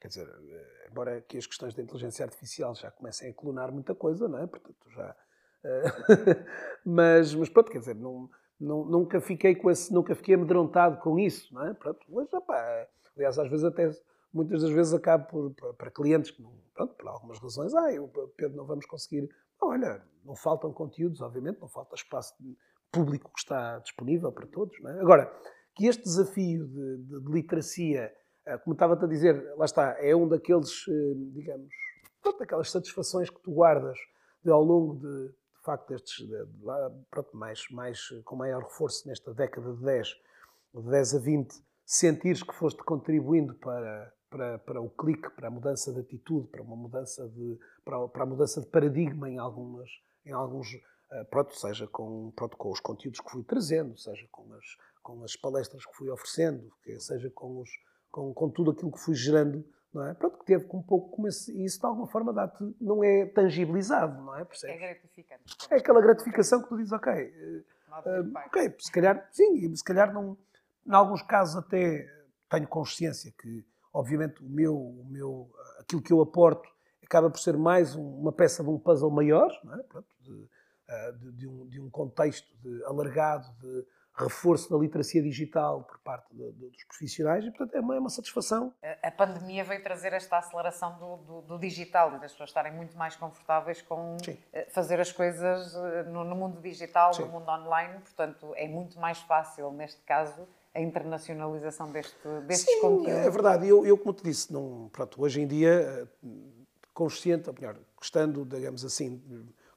quer dizer, eh, embora aqui as questões da inteligência artificial já comecem a clonar muita coisa, não é? Portanto, já mas, mas pronto, quer dizer, não, não, nunca fiquei com esse, nunca fiquei amedrontado com isso, não é? Pronto, mas, opa, aliás, às vezes até, muitas das vezes acabo por, para, para clientes que, não, pronto, por algumas razões, ah, eu, Pedro, não vamos conseguir. olha, não faltam conteúdos, obviamente, não falta espaço público que está disponível para todos, não é? Agora, que este desafio de, de, de literacia, eh, como estava-te a dizer, lá está, é um daqueles, eh, digamos, pronto, aquelas satisfações que tu guardas de, ao longo de, facto, estes, pronto, mais, mais, com maior reforço nesta década de 10, de 10 a 20, sentires que foste contribuindo para, para, para o clique, para a mudança de atitude, para uma mudança de, para, para a mudança de paradigma em, algumas, em alguns, eh, pronto, seja com, pronto, com os conteúdos que fui trazendo, seja com as, com as palestras que fui oferecendo, seja com, os, com, com tudo aquilo que fui gerando não é? Pronto, que teve um pouco como esse, isso de alguma forma dá não é tangibilizado, não é? Percebes? É gratificante. É aquela gratificação que tu dizes, ok, uh, ok, se calhar, sim, se calhar não, em alguns casos até tenho consciência que, obviamente, o meu, o meu, aquilo que eu aporto acaba por ser mais uma peça de um puzzle maior, é? Pronto, de, eh, de, de, um, de um contexto de, alargado de reforço da literacia digital por parte de, de, dos profissionais e, portanto, é uma, é uma satisfação. A, a, pandemia veio trazer esta aceleração do, do, do, digital e das pessoas estarem muito mais confortáveis com Sim. Eh, fazer as coisas eh, no, no mundo digital, Sim. no mundo online, portanto, é muito mais fácil, neste caso, a internacionalização deste, destes Sim, conteúdos. É verdade, eu, eu como te disse, não, pronto, hoje em dia, eh, consciente, ou melhor, gostando, digamos assim,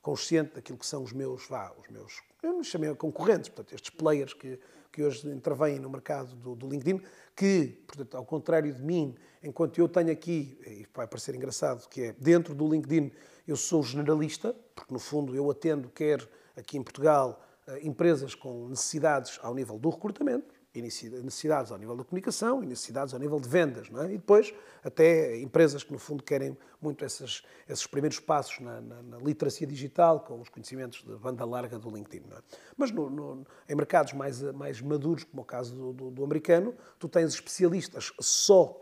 consciente daquilo que são os meus, vá, os meus eu me chamei concorrentes, portanto, estes players que, que hoje intervêm no mercado do, do, LinkedIn, que, portanto, ao contrário de mim, enquanto eu tenho aqui, e vai parecer engraçado, que é dentro do LinkedIn eu sou generalista, porque no fundo eu atendo, quer aqui em Portugal, eh, empresas com necessidades ao nível do recrutamento, necessidades ao nível da comunicação e necessidades ao nível de vendas. Não é? E depois, até empresas que, no fundo, querem muito esses, esses primeiros passos na, na, na, literacia digital, com os conhecimentos de banda larga do LinkedIn. É? Mas no, no, em mercados mais, mais maduros, como o caso do, do, do americano, tu tens especialistas só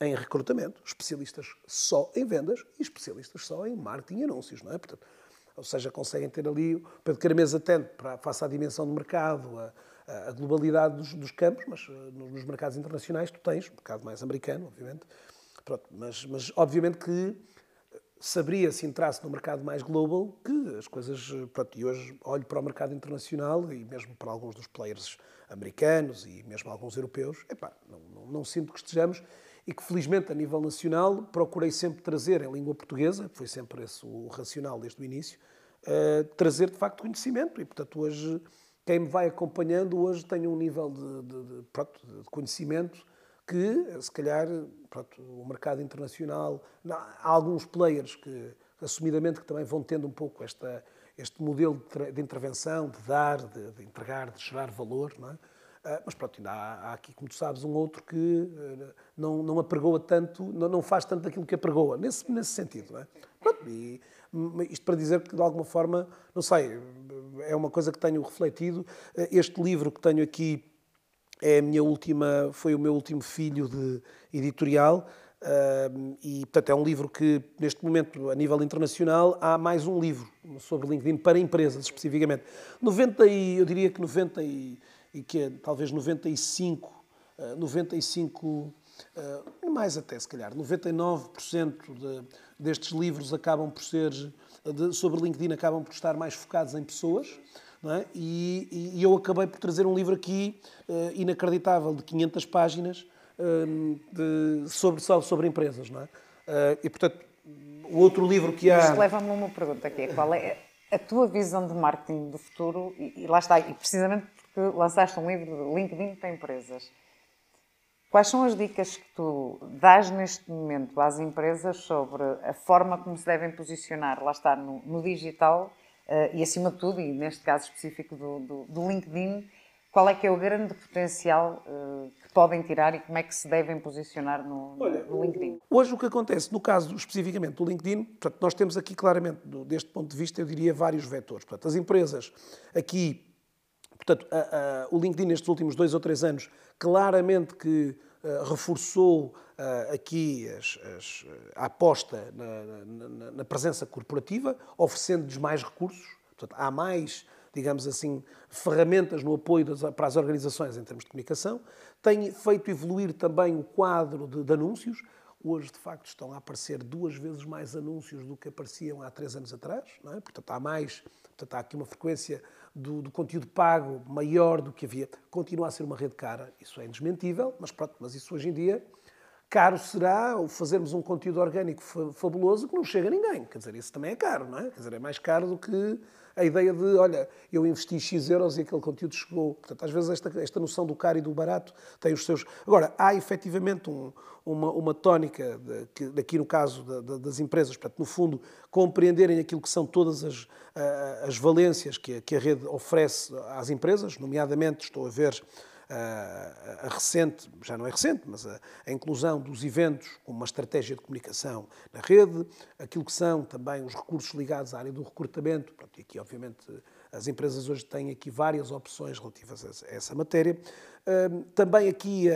em recrutamento, especialistas só em vendas e especialistas só em marketing e anúncios. Não é? Portanto, ou seja, conseguem ter ali, o Pedro Caramês atende para, face à dimensão do mercado, a, a globalidade dos, dos, campos, mas eh, nos mercados internacionais tu tens, um mercado mais americano, obviamente, Pronto, mas, mas obviamente que saberia, se entrasse no mercado mais global, que as coisas. Eh, pronto, e hoje olho para o mercado internacional e mesmo para alguns dos players americanos e mesmo alguns europeus, epá, não, não, não sinto que estejamos e que felizmente a nível nacional procurei sempre trazer em língua portuguesa, foi sempre esse o racional desde o início, uh, trazer de facto conhecimento e portanto hoje quem me vai acompanhando hoje tem um nível de, de, de, pronto, de conhecimento que, se calhar, pronto, o mercado internacional, há alguns players que, assumidamente, que também vão tendo um pouco esta, este modelo de, intervenção, de dar, de, de entregar, de gerar valor, não é? Ah, mas pronto, ainda há, aqui, como tu sabes, um outro que ah, não, não apregoa tanto, não, faz tanto aquilo que apregoa, nesse, nesse sentido. Não é? Pronto, e, isto para dizer que, de alguma forma, não sei, é uma coisa que tenho refletido. Este livro que tenho aqui é a minha última, foi o meu último filho de editorial. e, portanto, é um livro que, neste momento, a nível internacional, há mais um livro sobre LinkedIn para empresas, especificamente. 90 e, eu diria que 90 e, e que é, talvez 95, 95 uh, mais até se calhar, 99% de, destes livros acabam por ser, de, sobre LinkedIn, acabam por estar mais focados em pessoas. É? E, e, eu acabei por trazer um livro aqui uh, inacreditável, de 500 páginas, uh, de, sobre, sobre empresas. Não é? Uh, e, portanto, o outro livro que há... Isto leva-me a uma pergunta aqui, qual é a tua visão de marketing do futuro? E, e lá está, e precisamente porque lançaste um livro de LinkedIn para empresas. Quais são as dicas que tu dás neste momento às empresas sobre a forma como se devem posicionar, lá está, no, no digital uh, e, acima de tudo, e neste caso específico do, do, do LinkedIn, qual é que é o grande potencial uh, que podem tirar e como é que se devem posicionar no, Olha, no, LinkedIn? Hoje o que acontece, no caso especificamente do LinkedIn, portanto, nós temos aqui claramente, deste ponto de vista, eu diria vários vetores. Portanto, as empresas aqui, portanto, a, a, o LinkedIn nestes últimos dois ou três anos claramente que uh, reforçou uh, aqui as, as, a aposta na, na, na, presença corporativa, oferecendo-lhes mais recursos. Portanto, há mais, digamos assim, ferramentas no apoio das, para as organizações em termos de comunicação. Tem feito evoluir também o quadro de, de anúncios. Hoje, de facto, estão a aparecer duas vezes mais anúncios do que apareciam há três anos atrás. É? Portanto, há mais, portanto, há aqui uma frequência do, do, conteúdo pago maior do que havia. Continua a ser uma rede cara, isso é indesmentível, mas pronto, mas isso hoje em dia caro será o fazermos um conteúdo orgânico fabuloso que não chega a ninguém. Quer dizer, isso também é caro, não é? Quer dizer, é mais caro do que a ideia de, olha, eu investi X euros e aquele conteúdo chegou. Portanto, às vezes esta, esta noção do caro e do barato tem os seus... Agora, há efetivamente um, uma, uma tónica, de, que, daqui no caso das empresas, portanto, no fundo, compreenderem aquilo que são todas as, as valências que a, que a rede oferece às empresas, nomeadamente, estou a ver a, recente, já não é recente, mas a, a, inclusão dos eventos como uma estratégia de comunicação na rede, aquilo que são também os recursos ligados à área do recrutamento, pronto, e aqui obviamente as empresas hoje têm aqui várias opções relativas a essa matéria. Também aqui,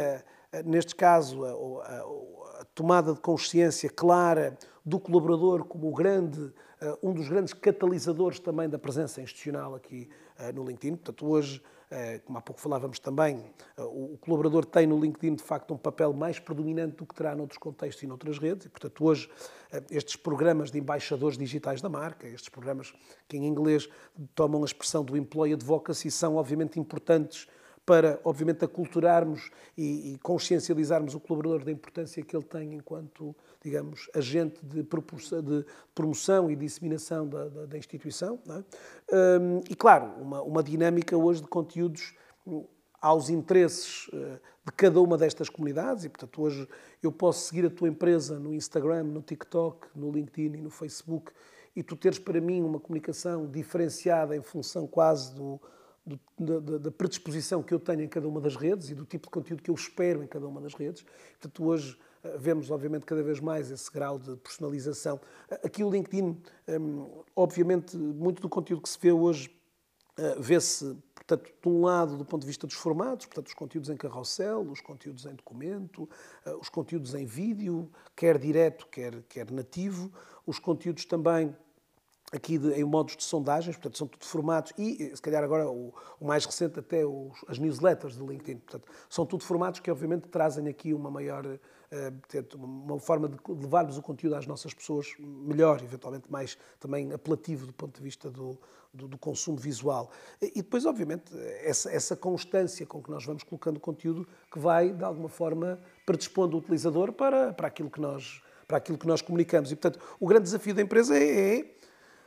neste caso, a, a tomada de consciência clara do colaborador como o grande, um dos grandes catalisadores também da presença institucional aqui no LinkedIn. Portanto, hoje como há pouco falávamos também, eh, o colaborador tem no LinkedIn, de facto, um papel mais predominante do que terá noutros contextos e noutras redes, e, portanto, hoje, eh, estes programas de embaixadores digitais da marca, estes programas que em inglês tomam a expressão do employee advocacy, são, obviamente, importantes para, obviamente, aculturarmos e consciencializarmos o colaborador da importância que ele tem enquanto, digamos, agente de, de promoção e disseminação da, da, da instituição. É? Um, e, claro, uma, uma dinâmica hoje de conteúdos aos interesses eh, de cada uma destas comunidades e, portanto, hoje eu posso seguir a tua empresa no Instagram, no TikTok, no LinkedIn e no Facebook e tu teres para mim uma comunicação diferenciada em função quase do, da, predisposição que eu tenho em cada uma das redes e do tipo de conteúdo que eu espero em cada uma das redes. Portanto, hoje vemos, obviamente, cada vez mais esse grau de personalização. Aqui o LinkedIn, hum, obviamente, muito do conteúdo que se vê hoje eh, vê-se, portanto, de um lado, do ponto de vista dos formatos, portanto, os conteúdos em carrossel, os conteúdos em documento, eh, os conteúdos em vídeo, quer direto, quer, quer nativo, os conteúdos também aqui de, em modos de sondagens, portanto, são tudo formatos, e se calhar agora o, o mais recente até os, as newsletters do LinkedIn, portanto, são tudo formatos que obviamente trazem aqui uma maior, uh, uma forma de levarmos o conteúdo às nossas pessoas melhor, eventualmente mais também apelativo do ponto de vista do, do, do consumo visual. E depois, obviamente, essa, essa constância com que nós vamos colocando conteúdo que vai, de alguma forma, predispondo o utilizador para, para, aquilo, que nós, para aquilo que nós comunicamos. E, portanto, o grande desafio da empresa é, é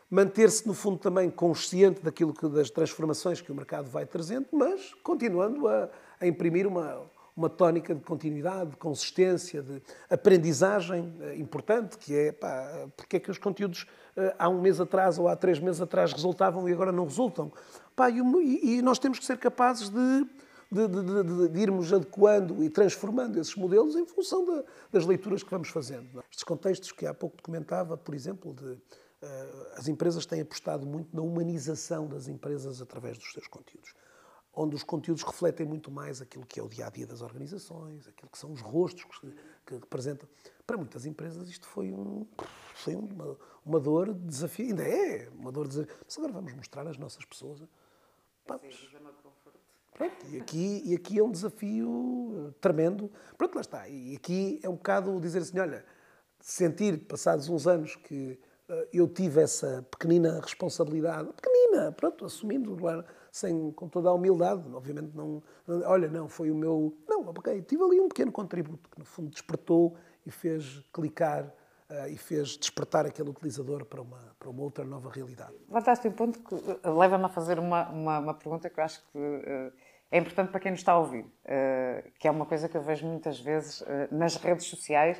manter-se, no fundo, também consciente daquilo que, das transformações que o mercado vai trazendo, mas continuando a, a imprimir uma, uma tónica de continuidade, de consistência, de aprendizagem eh, importante, que é pá, porque é que os conteúdos eh, há um mês atrás ou há três meses atrás resultavam e agora não resultam. Pá, e, e, nós temos que ser capazes de, de, de, de, irmos adequando e transformando esses modelos em função das leituras que vamos fazendo. É? Estes contextos que há pouco comentava, por exemplo, de eh, as empresas têm apostado muito na humanização das empresas através dos seus conteúdos, onde os conteúdos refletem muito mais aquilo que é o dia a dia das organizações, aquilo que são os rostos que, que representam. Para muitas empresas isto foi, um, foi uma, uma dor, desafio, ainda é uma dor, desafio. Mas agora vamos mostrar às nossas pessoas. Vamos. Pronto, e, aqui, e aqui é um desafio tremendo. Pronto, lá está. E aqui é um bocado dizer assim: olha, sentir, passados uns anos, que eh, eu tive essa pequenina responsabilidade, pequenina, pronto, assumindo, sem, com toda a humildade, obviamente não, olha, não, foi o meu, não, ok, tive ali um pequeno contributo que no fundo despertou e fez clicar uh, e fez despertar aquele utilizador para uma, para uma outra nova realidade. Levantaste um ponto que eh, leva-me a fazer uma, uma, uma, pergunta que eu acho que uh, é importante para quem nos está a ouvir, uh, que é uma coisa que eu vejo muitas vezes nas redes sociais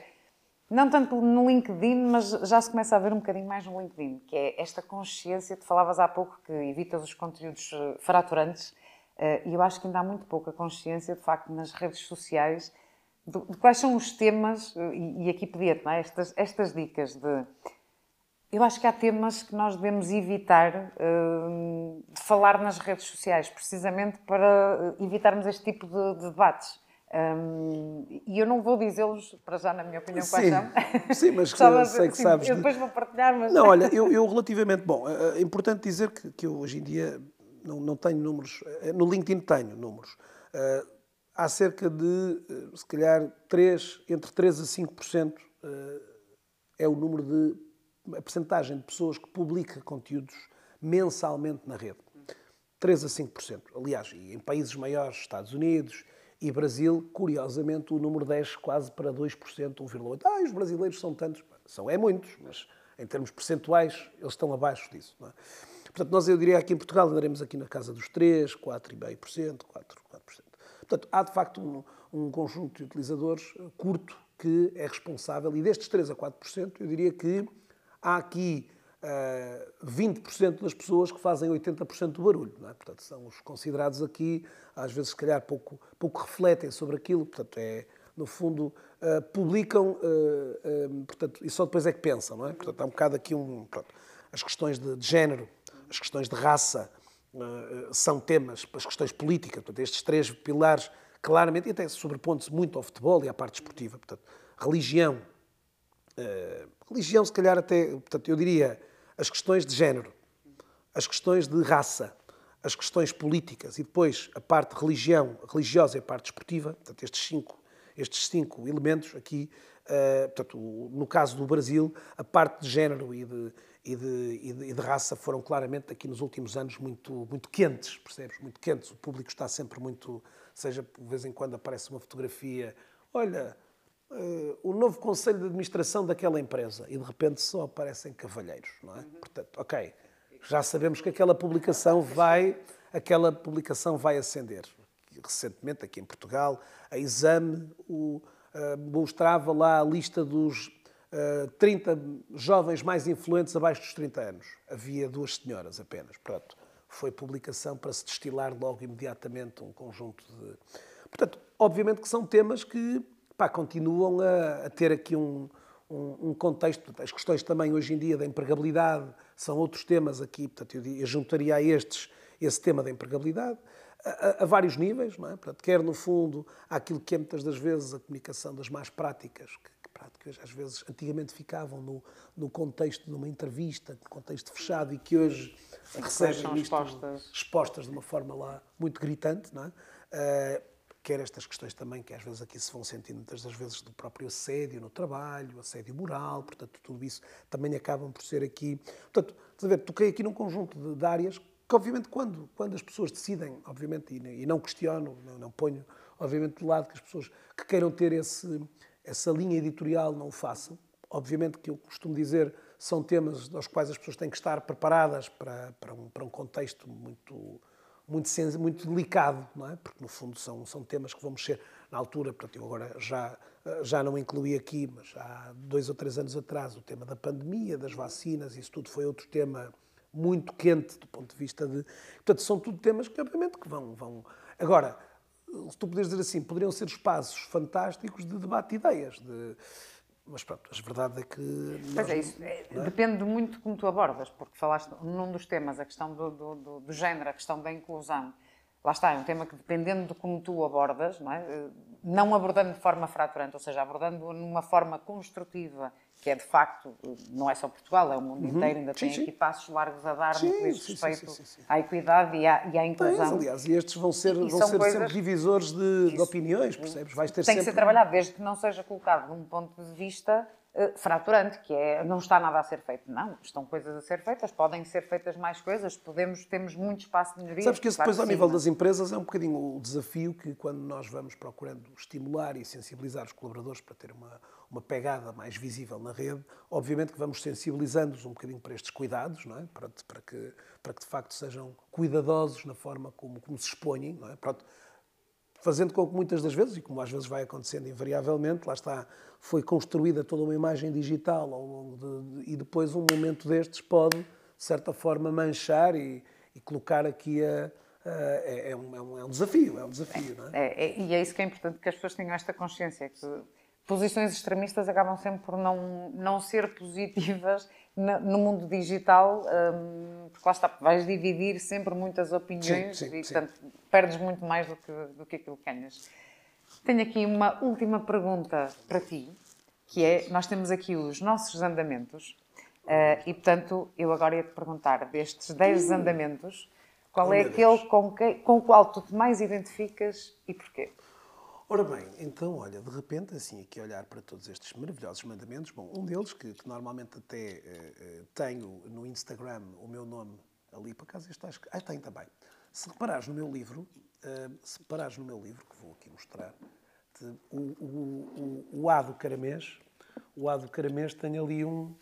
não tanto no LinkedIn, mas já se começa a ver um bocadinho mais no LinkedIn, que é esta consciência, tu falavas há pouco que evitas os conteúdos eh, fraturantes, eh, e eu acho que ainda há muito pouca consciência, de facto, nas redes sociais, de, quais são os temas, eh, e, aqui pedia-te é? estas, estas dicas de... Eu acho que há temas que nós devemos evitar de falar nas redes sociais, precisamente para evitarmos este tipo de debates. Um, e eu não vou dizê-los, para já, na minha opinião, quais são. Sim, mas que, sei que sabes. Eu depois vou partilhar, mas... Não, olha, eu, eu relativamente... Bom, é, é importante dizer que, que eu hoje em dia não, não tenho números... Eh, no LinkedIn tenho números. Uh, há cerca de, se calhar, 3, entre 3% a 5% uh, é o número de... a percentagem de pessoas que publica conteúdos mensalmente na rede. 3 a 5%. Aliás, em países maiores, Estados Unidos e Brasil, curiosamente, o número 10 quase para 2%, 1,8%. Ah, os brasileiros são tantos. São, é muitos, mas em termos percentuais, eles estão abaixo disso. É? Portanto, nós, eu diria, aqui em Portugal andaremos aqui na casa dos 3%, 4,5%, 4%, 4%. Portanto, há de facto um, um conjunto de utilizadores curto que é responsável, e destes 3 a 4%, eu diria que há aqui uh, eh, 20% das pessoas que fazem 80% do barulho. É? Portanto, são os considerados aqui, às vezes, se calhar, pouco, pouco refletem sobre aquilo. Portanto, é, no fundo, uh, publicam uh, portanto, e só depois é que pensam. Não é? Portanto, há um bocado aqui um. Pronto, as questões de, de género, as questões de raça são temas, as questões políticas, portanto, estes três pilares, claramente, e até sobrepondo-se muito ao futebol e à parte esportiva. Portanto, religião, religião, se calhar, até, portanto, eu diria as questões de género, as questões de raça, as questões políticas e depois a parte religião, religiosa e a parte esportiva, portanto, estes cinco, estes cinco elementos aqui, uh, portanto, no caso do Brasil, a parte de género e de, e de, e de, e de raça foram claramente aqui nos últimos anos muito, muito quentes, percebes? Muito quentes. O público está sempre muito, seja de vez em quando aparece uma fotografia, olha, uh, o novo conselho de administração daquela empresa e de repente só aparecem cavalheiros, não é? Uhum. Portanto, ok, já sabemos que aquela publicação vai, aquela publicação vai acender. Recentemente, aqui em Portugal, a Exame o, uh, mostrava lá a lista dos uh, eh, 30 jovens mais influentes abaixo dos 30 anos. Havia duas senhoras apenas. Pronto. foi publicação para se destilar logo imediatamente um conjunto de. Portanto, obviamente que são temas que pá, continuam a, a, ter aqui um, um, um, contexto. As questões também hoje em dia da empregabilidade são outros temas aqui, portanto, eu, eu juntaria a estes esse tema da empregabilidade. A, a, vários níveis, não é? Portanto, quer no fundo aquilo que é muitas das vezes a comunicação das mais práticas, que práticas às vezes antigamente ficavam no, no contexto de uma entrevista, no contexto fechado e que hoje Sim, recebem expostas. expostas de uma forma lá muito gritante, não é? Uh, quer estas questões também que às vezes aqui se vão sentindo muitas das vezes do próprio assédio no trabalho, assédio moral, portanto tudo isso também acabam por ser aqui, portanto, estás a ver, toquei aqui num conjunto de, de, áreas que obviamente quando, quando as pessoas decidem, obviamente, e, e não questiono, não, não ponho obviamente de lado que as pessoas que queiram ter esse essa linha editorial não o façam. Obviamente que eu costumo dizer são temas aos quais as pessoas têm que estar preparadas para, para, um, para um contexto muito, muito, muito delicado, não é? Porque no fundo são, são temas que vão mexer na altura, portanto eu agora já, já não incluí aqui, mas há dois ou três anos atrás o tema da pandemia, das vacinas, isso tudo foi outro tema muito quente do ponto de vista de... Portanto, são tudo temas que obviamente que vão... vão... Agora, se tu poderes dizer assim, poderiam ser espaços fantásticos de debate de ideias, de... mas pronto, a verdade é que... Pois é, isso é? depende muito como tu abordas, porque falaste num dos temas, a questão do, do, do, do género, a questão da inclusão, lá está, é um tema que dependendo de como tu abordas, não, é? não abordando de forma fraturante, ou seja, abordando numa forma construtiva que é de facto, não é só Portugal, é o mundo uhum. inteiro, ainda sim, tem sim. aqui passos largos a dar no que diz respeito sim, à equidade e à, e à inclusão. Tens, aliás, e estes vão ser, vão ser coisas... sempre divisores de, de, opiniões, percebes? Vais ter tem sempre... que ser trabalhado, desde que não seja colocado de um ponto de vista uh, fraturante, que é não está nada a ser feito. Não, estão coisas a ser feitas, podem ser feitas mais coisas, podemos, temos muito espaço de melhoria. Sabes que isso depois, ao nível das empresas, é um bocadinho o desafio que, quando nós vamos procurando estimular e sensibilizar os colaboradores para ter uma uma pegada mais visível na rede, obviamente que vamos sensibilizando-os um bocadinho para estes cuidados, não é? para, que, para que de facto sejam cuidadosos na forma como, como se expõem, não é? Pronto, fazendo com que muitas das vezes, e como às vezes vai acontecendo invariavelmente, lá está, foi construída toda uma imagem digital ao longo de, e depois um momento destes pode, de certa forma, manchar e, e colocar aqui a, é, é, é, um, é, um, desafio, é um desafio, não é? é? é? E é isso que é importante que as pessoas tenham esta consciência, que posições extremistas acabam sempre por não, não ser positivas no mundo digital, um, porque lá está, vais dividir sempre muitas opiniões sim, sim, e, portanto, sim. perdes muito mais do que, do que aquilo que ganhas. Tenho aqui uma última pergunta para ti, que é, nós temos aqui os nossos andamentos uh, e, portanto, eu agora ia-te perguntar, destes 10 andamentos, qual oh, é aquele com, que, com o qual tu te mais identificas e porquê? Ora bem, então, olha, de repente, assim, aqui olhar para todos estes maravilhosos mandamentos, bom, um deles, que, que normalmente até uh, tenho no Instagram o meu nome ali, por acaso este acho que... Ah, tem também. Se reparares no meu livro, uh, se reparares no meu livro, que vou aqui mostrar, o, o, o, o A do caramês, o A do caramês tem ali um,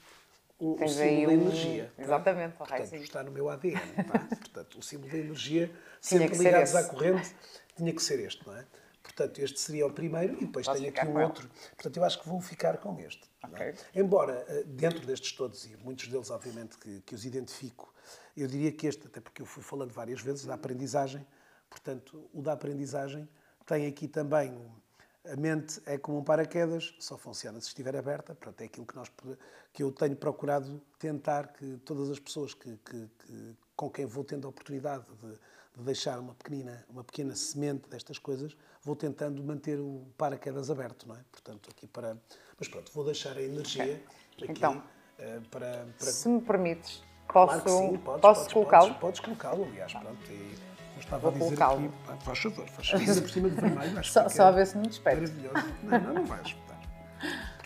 um, um símbolo da energia. Tá? Exatamente, tá? Portanto, está no meu ADN. Tá? Portanto, o símbolo da energia, sempre ligados à corrente, tinha que ser este, não é? Portanto, este seria o primeiro e depois tenho aqui um outro. Portanto, eu acho que vou ficar com este. É? Okay. É? Embora, eh, dentro destes todos, e muitos deles, obviamente, que, que os identifico, eu diria que este, até porque eu fui falando várias vezes, da aprendizagem, portanto, o da aprendizagem tem aqui também a mente é como um paraquedas, só funciona se estiver aberta. Pronto, é aquilo que, nós, que eu tenho procurado tentar que todas as pessoas que, que, que com quem vou tendo a oportunidade de, de deixar uma pequena, uma pequena semente destas coisas, vou tentando manter o paraquedas aberto, não é? Portanto, aqui para. Mas pronto, vou deixar a energia okay. aqui então, uh, para, para, Se me permites, posso, claro podes, posso colocá-lo? Podes, colocá-lo, aliás, pronto. E eu estava vou a dizer aqui, faz favor, faz favor, por cima de vermelho, só, só a ver se me despeito. Maravilhoso. Não, não, não vais.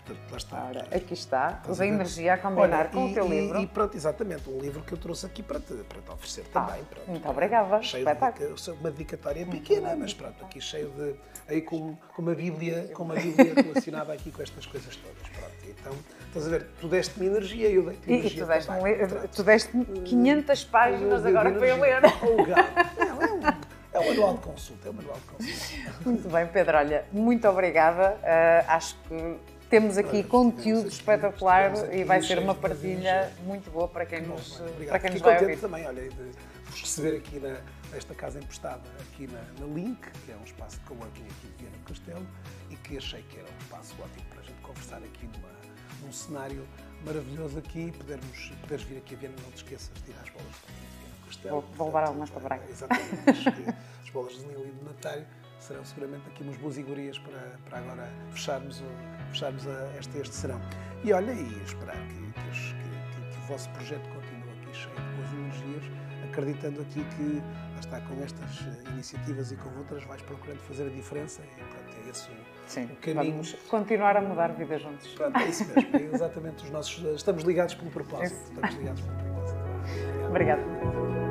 Portanto, lá está. Ora, aqui está, a energia a combinar Olha, com e, o teu e, livro. E pronto, exatamente, um livro que eu trouxe aqui para te, para te oferecer ah, também. Pronto, muito obrigada. Cheio de uma dedicatória pequena, mas pronto, aqui cheio de. aí com, com uma Bíblia, com uma Bíblia relacionada aqui com estas coisas todas. Pronto, então, estás a ver, tu deste-me energia e eu dei-te energia. E tu deste-me um, tu deste 500 páginas agora que foi a ler. Oh, Não, é um. É o manual de consulta, é o manual de consulta. Muito bem, Pedro, olha, muito obrigada. Uh, acho que temos aqui conteúdo espetacular e vai ser uma partilha muito boa para quem nos, para quem nos vai ouvir. também, olha, de vos receber aqui na, nesta casa emprestada, aqui na, na, Link, que é um espaço de coworking aqui de Viana do Castelo, e que achei que era um espaço ótimo para a gente conversar aqui numa, num cenário maravilhoso aqui, podermos, poderes vir aqui a Viana, não te esqueças de ir às bolas de Viana do Castelo. Vou, vou levar algumas para Braga. Exatamente, as bolas de Lili de Natário serão seguramente aqui umas boas iguarias para, para agora fecharmos, o, fecharmos a, este, este serão. E olha, e esperar que, que, que, que, o vosso projeto continue aqui cheio de boas energias, acreditando aqui que está com estas iniciativas e com outras vais procurando fazer a diferença e pronto, é esse o, Sim. Vamos continuar a mudar vida juntos. Pronto, é isso mesmo, é exatamente os nossos. Estamos ligados pelo propósito. Estamos ligados pelo propósito. Obrigada.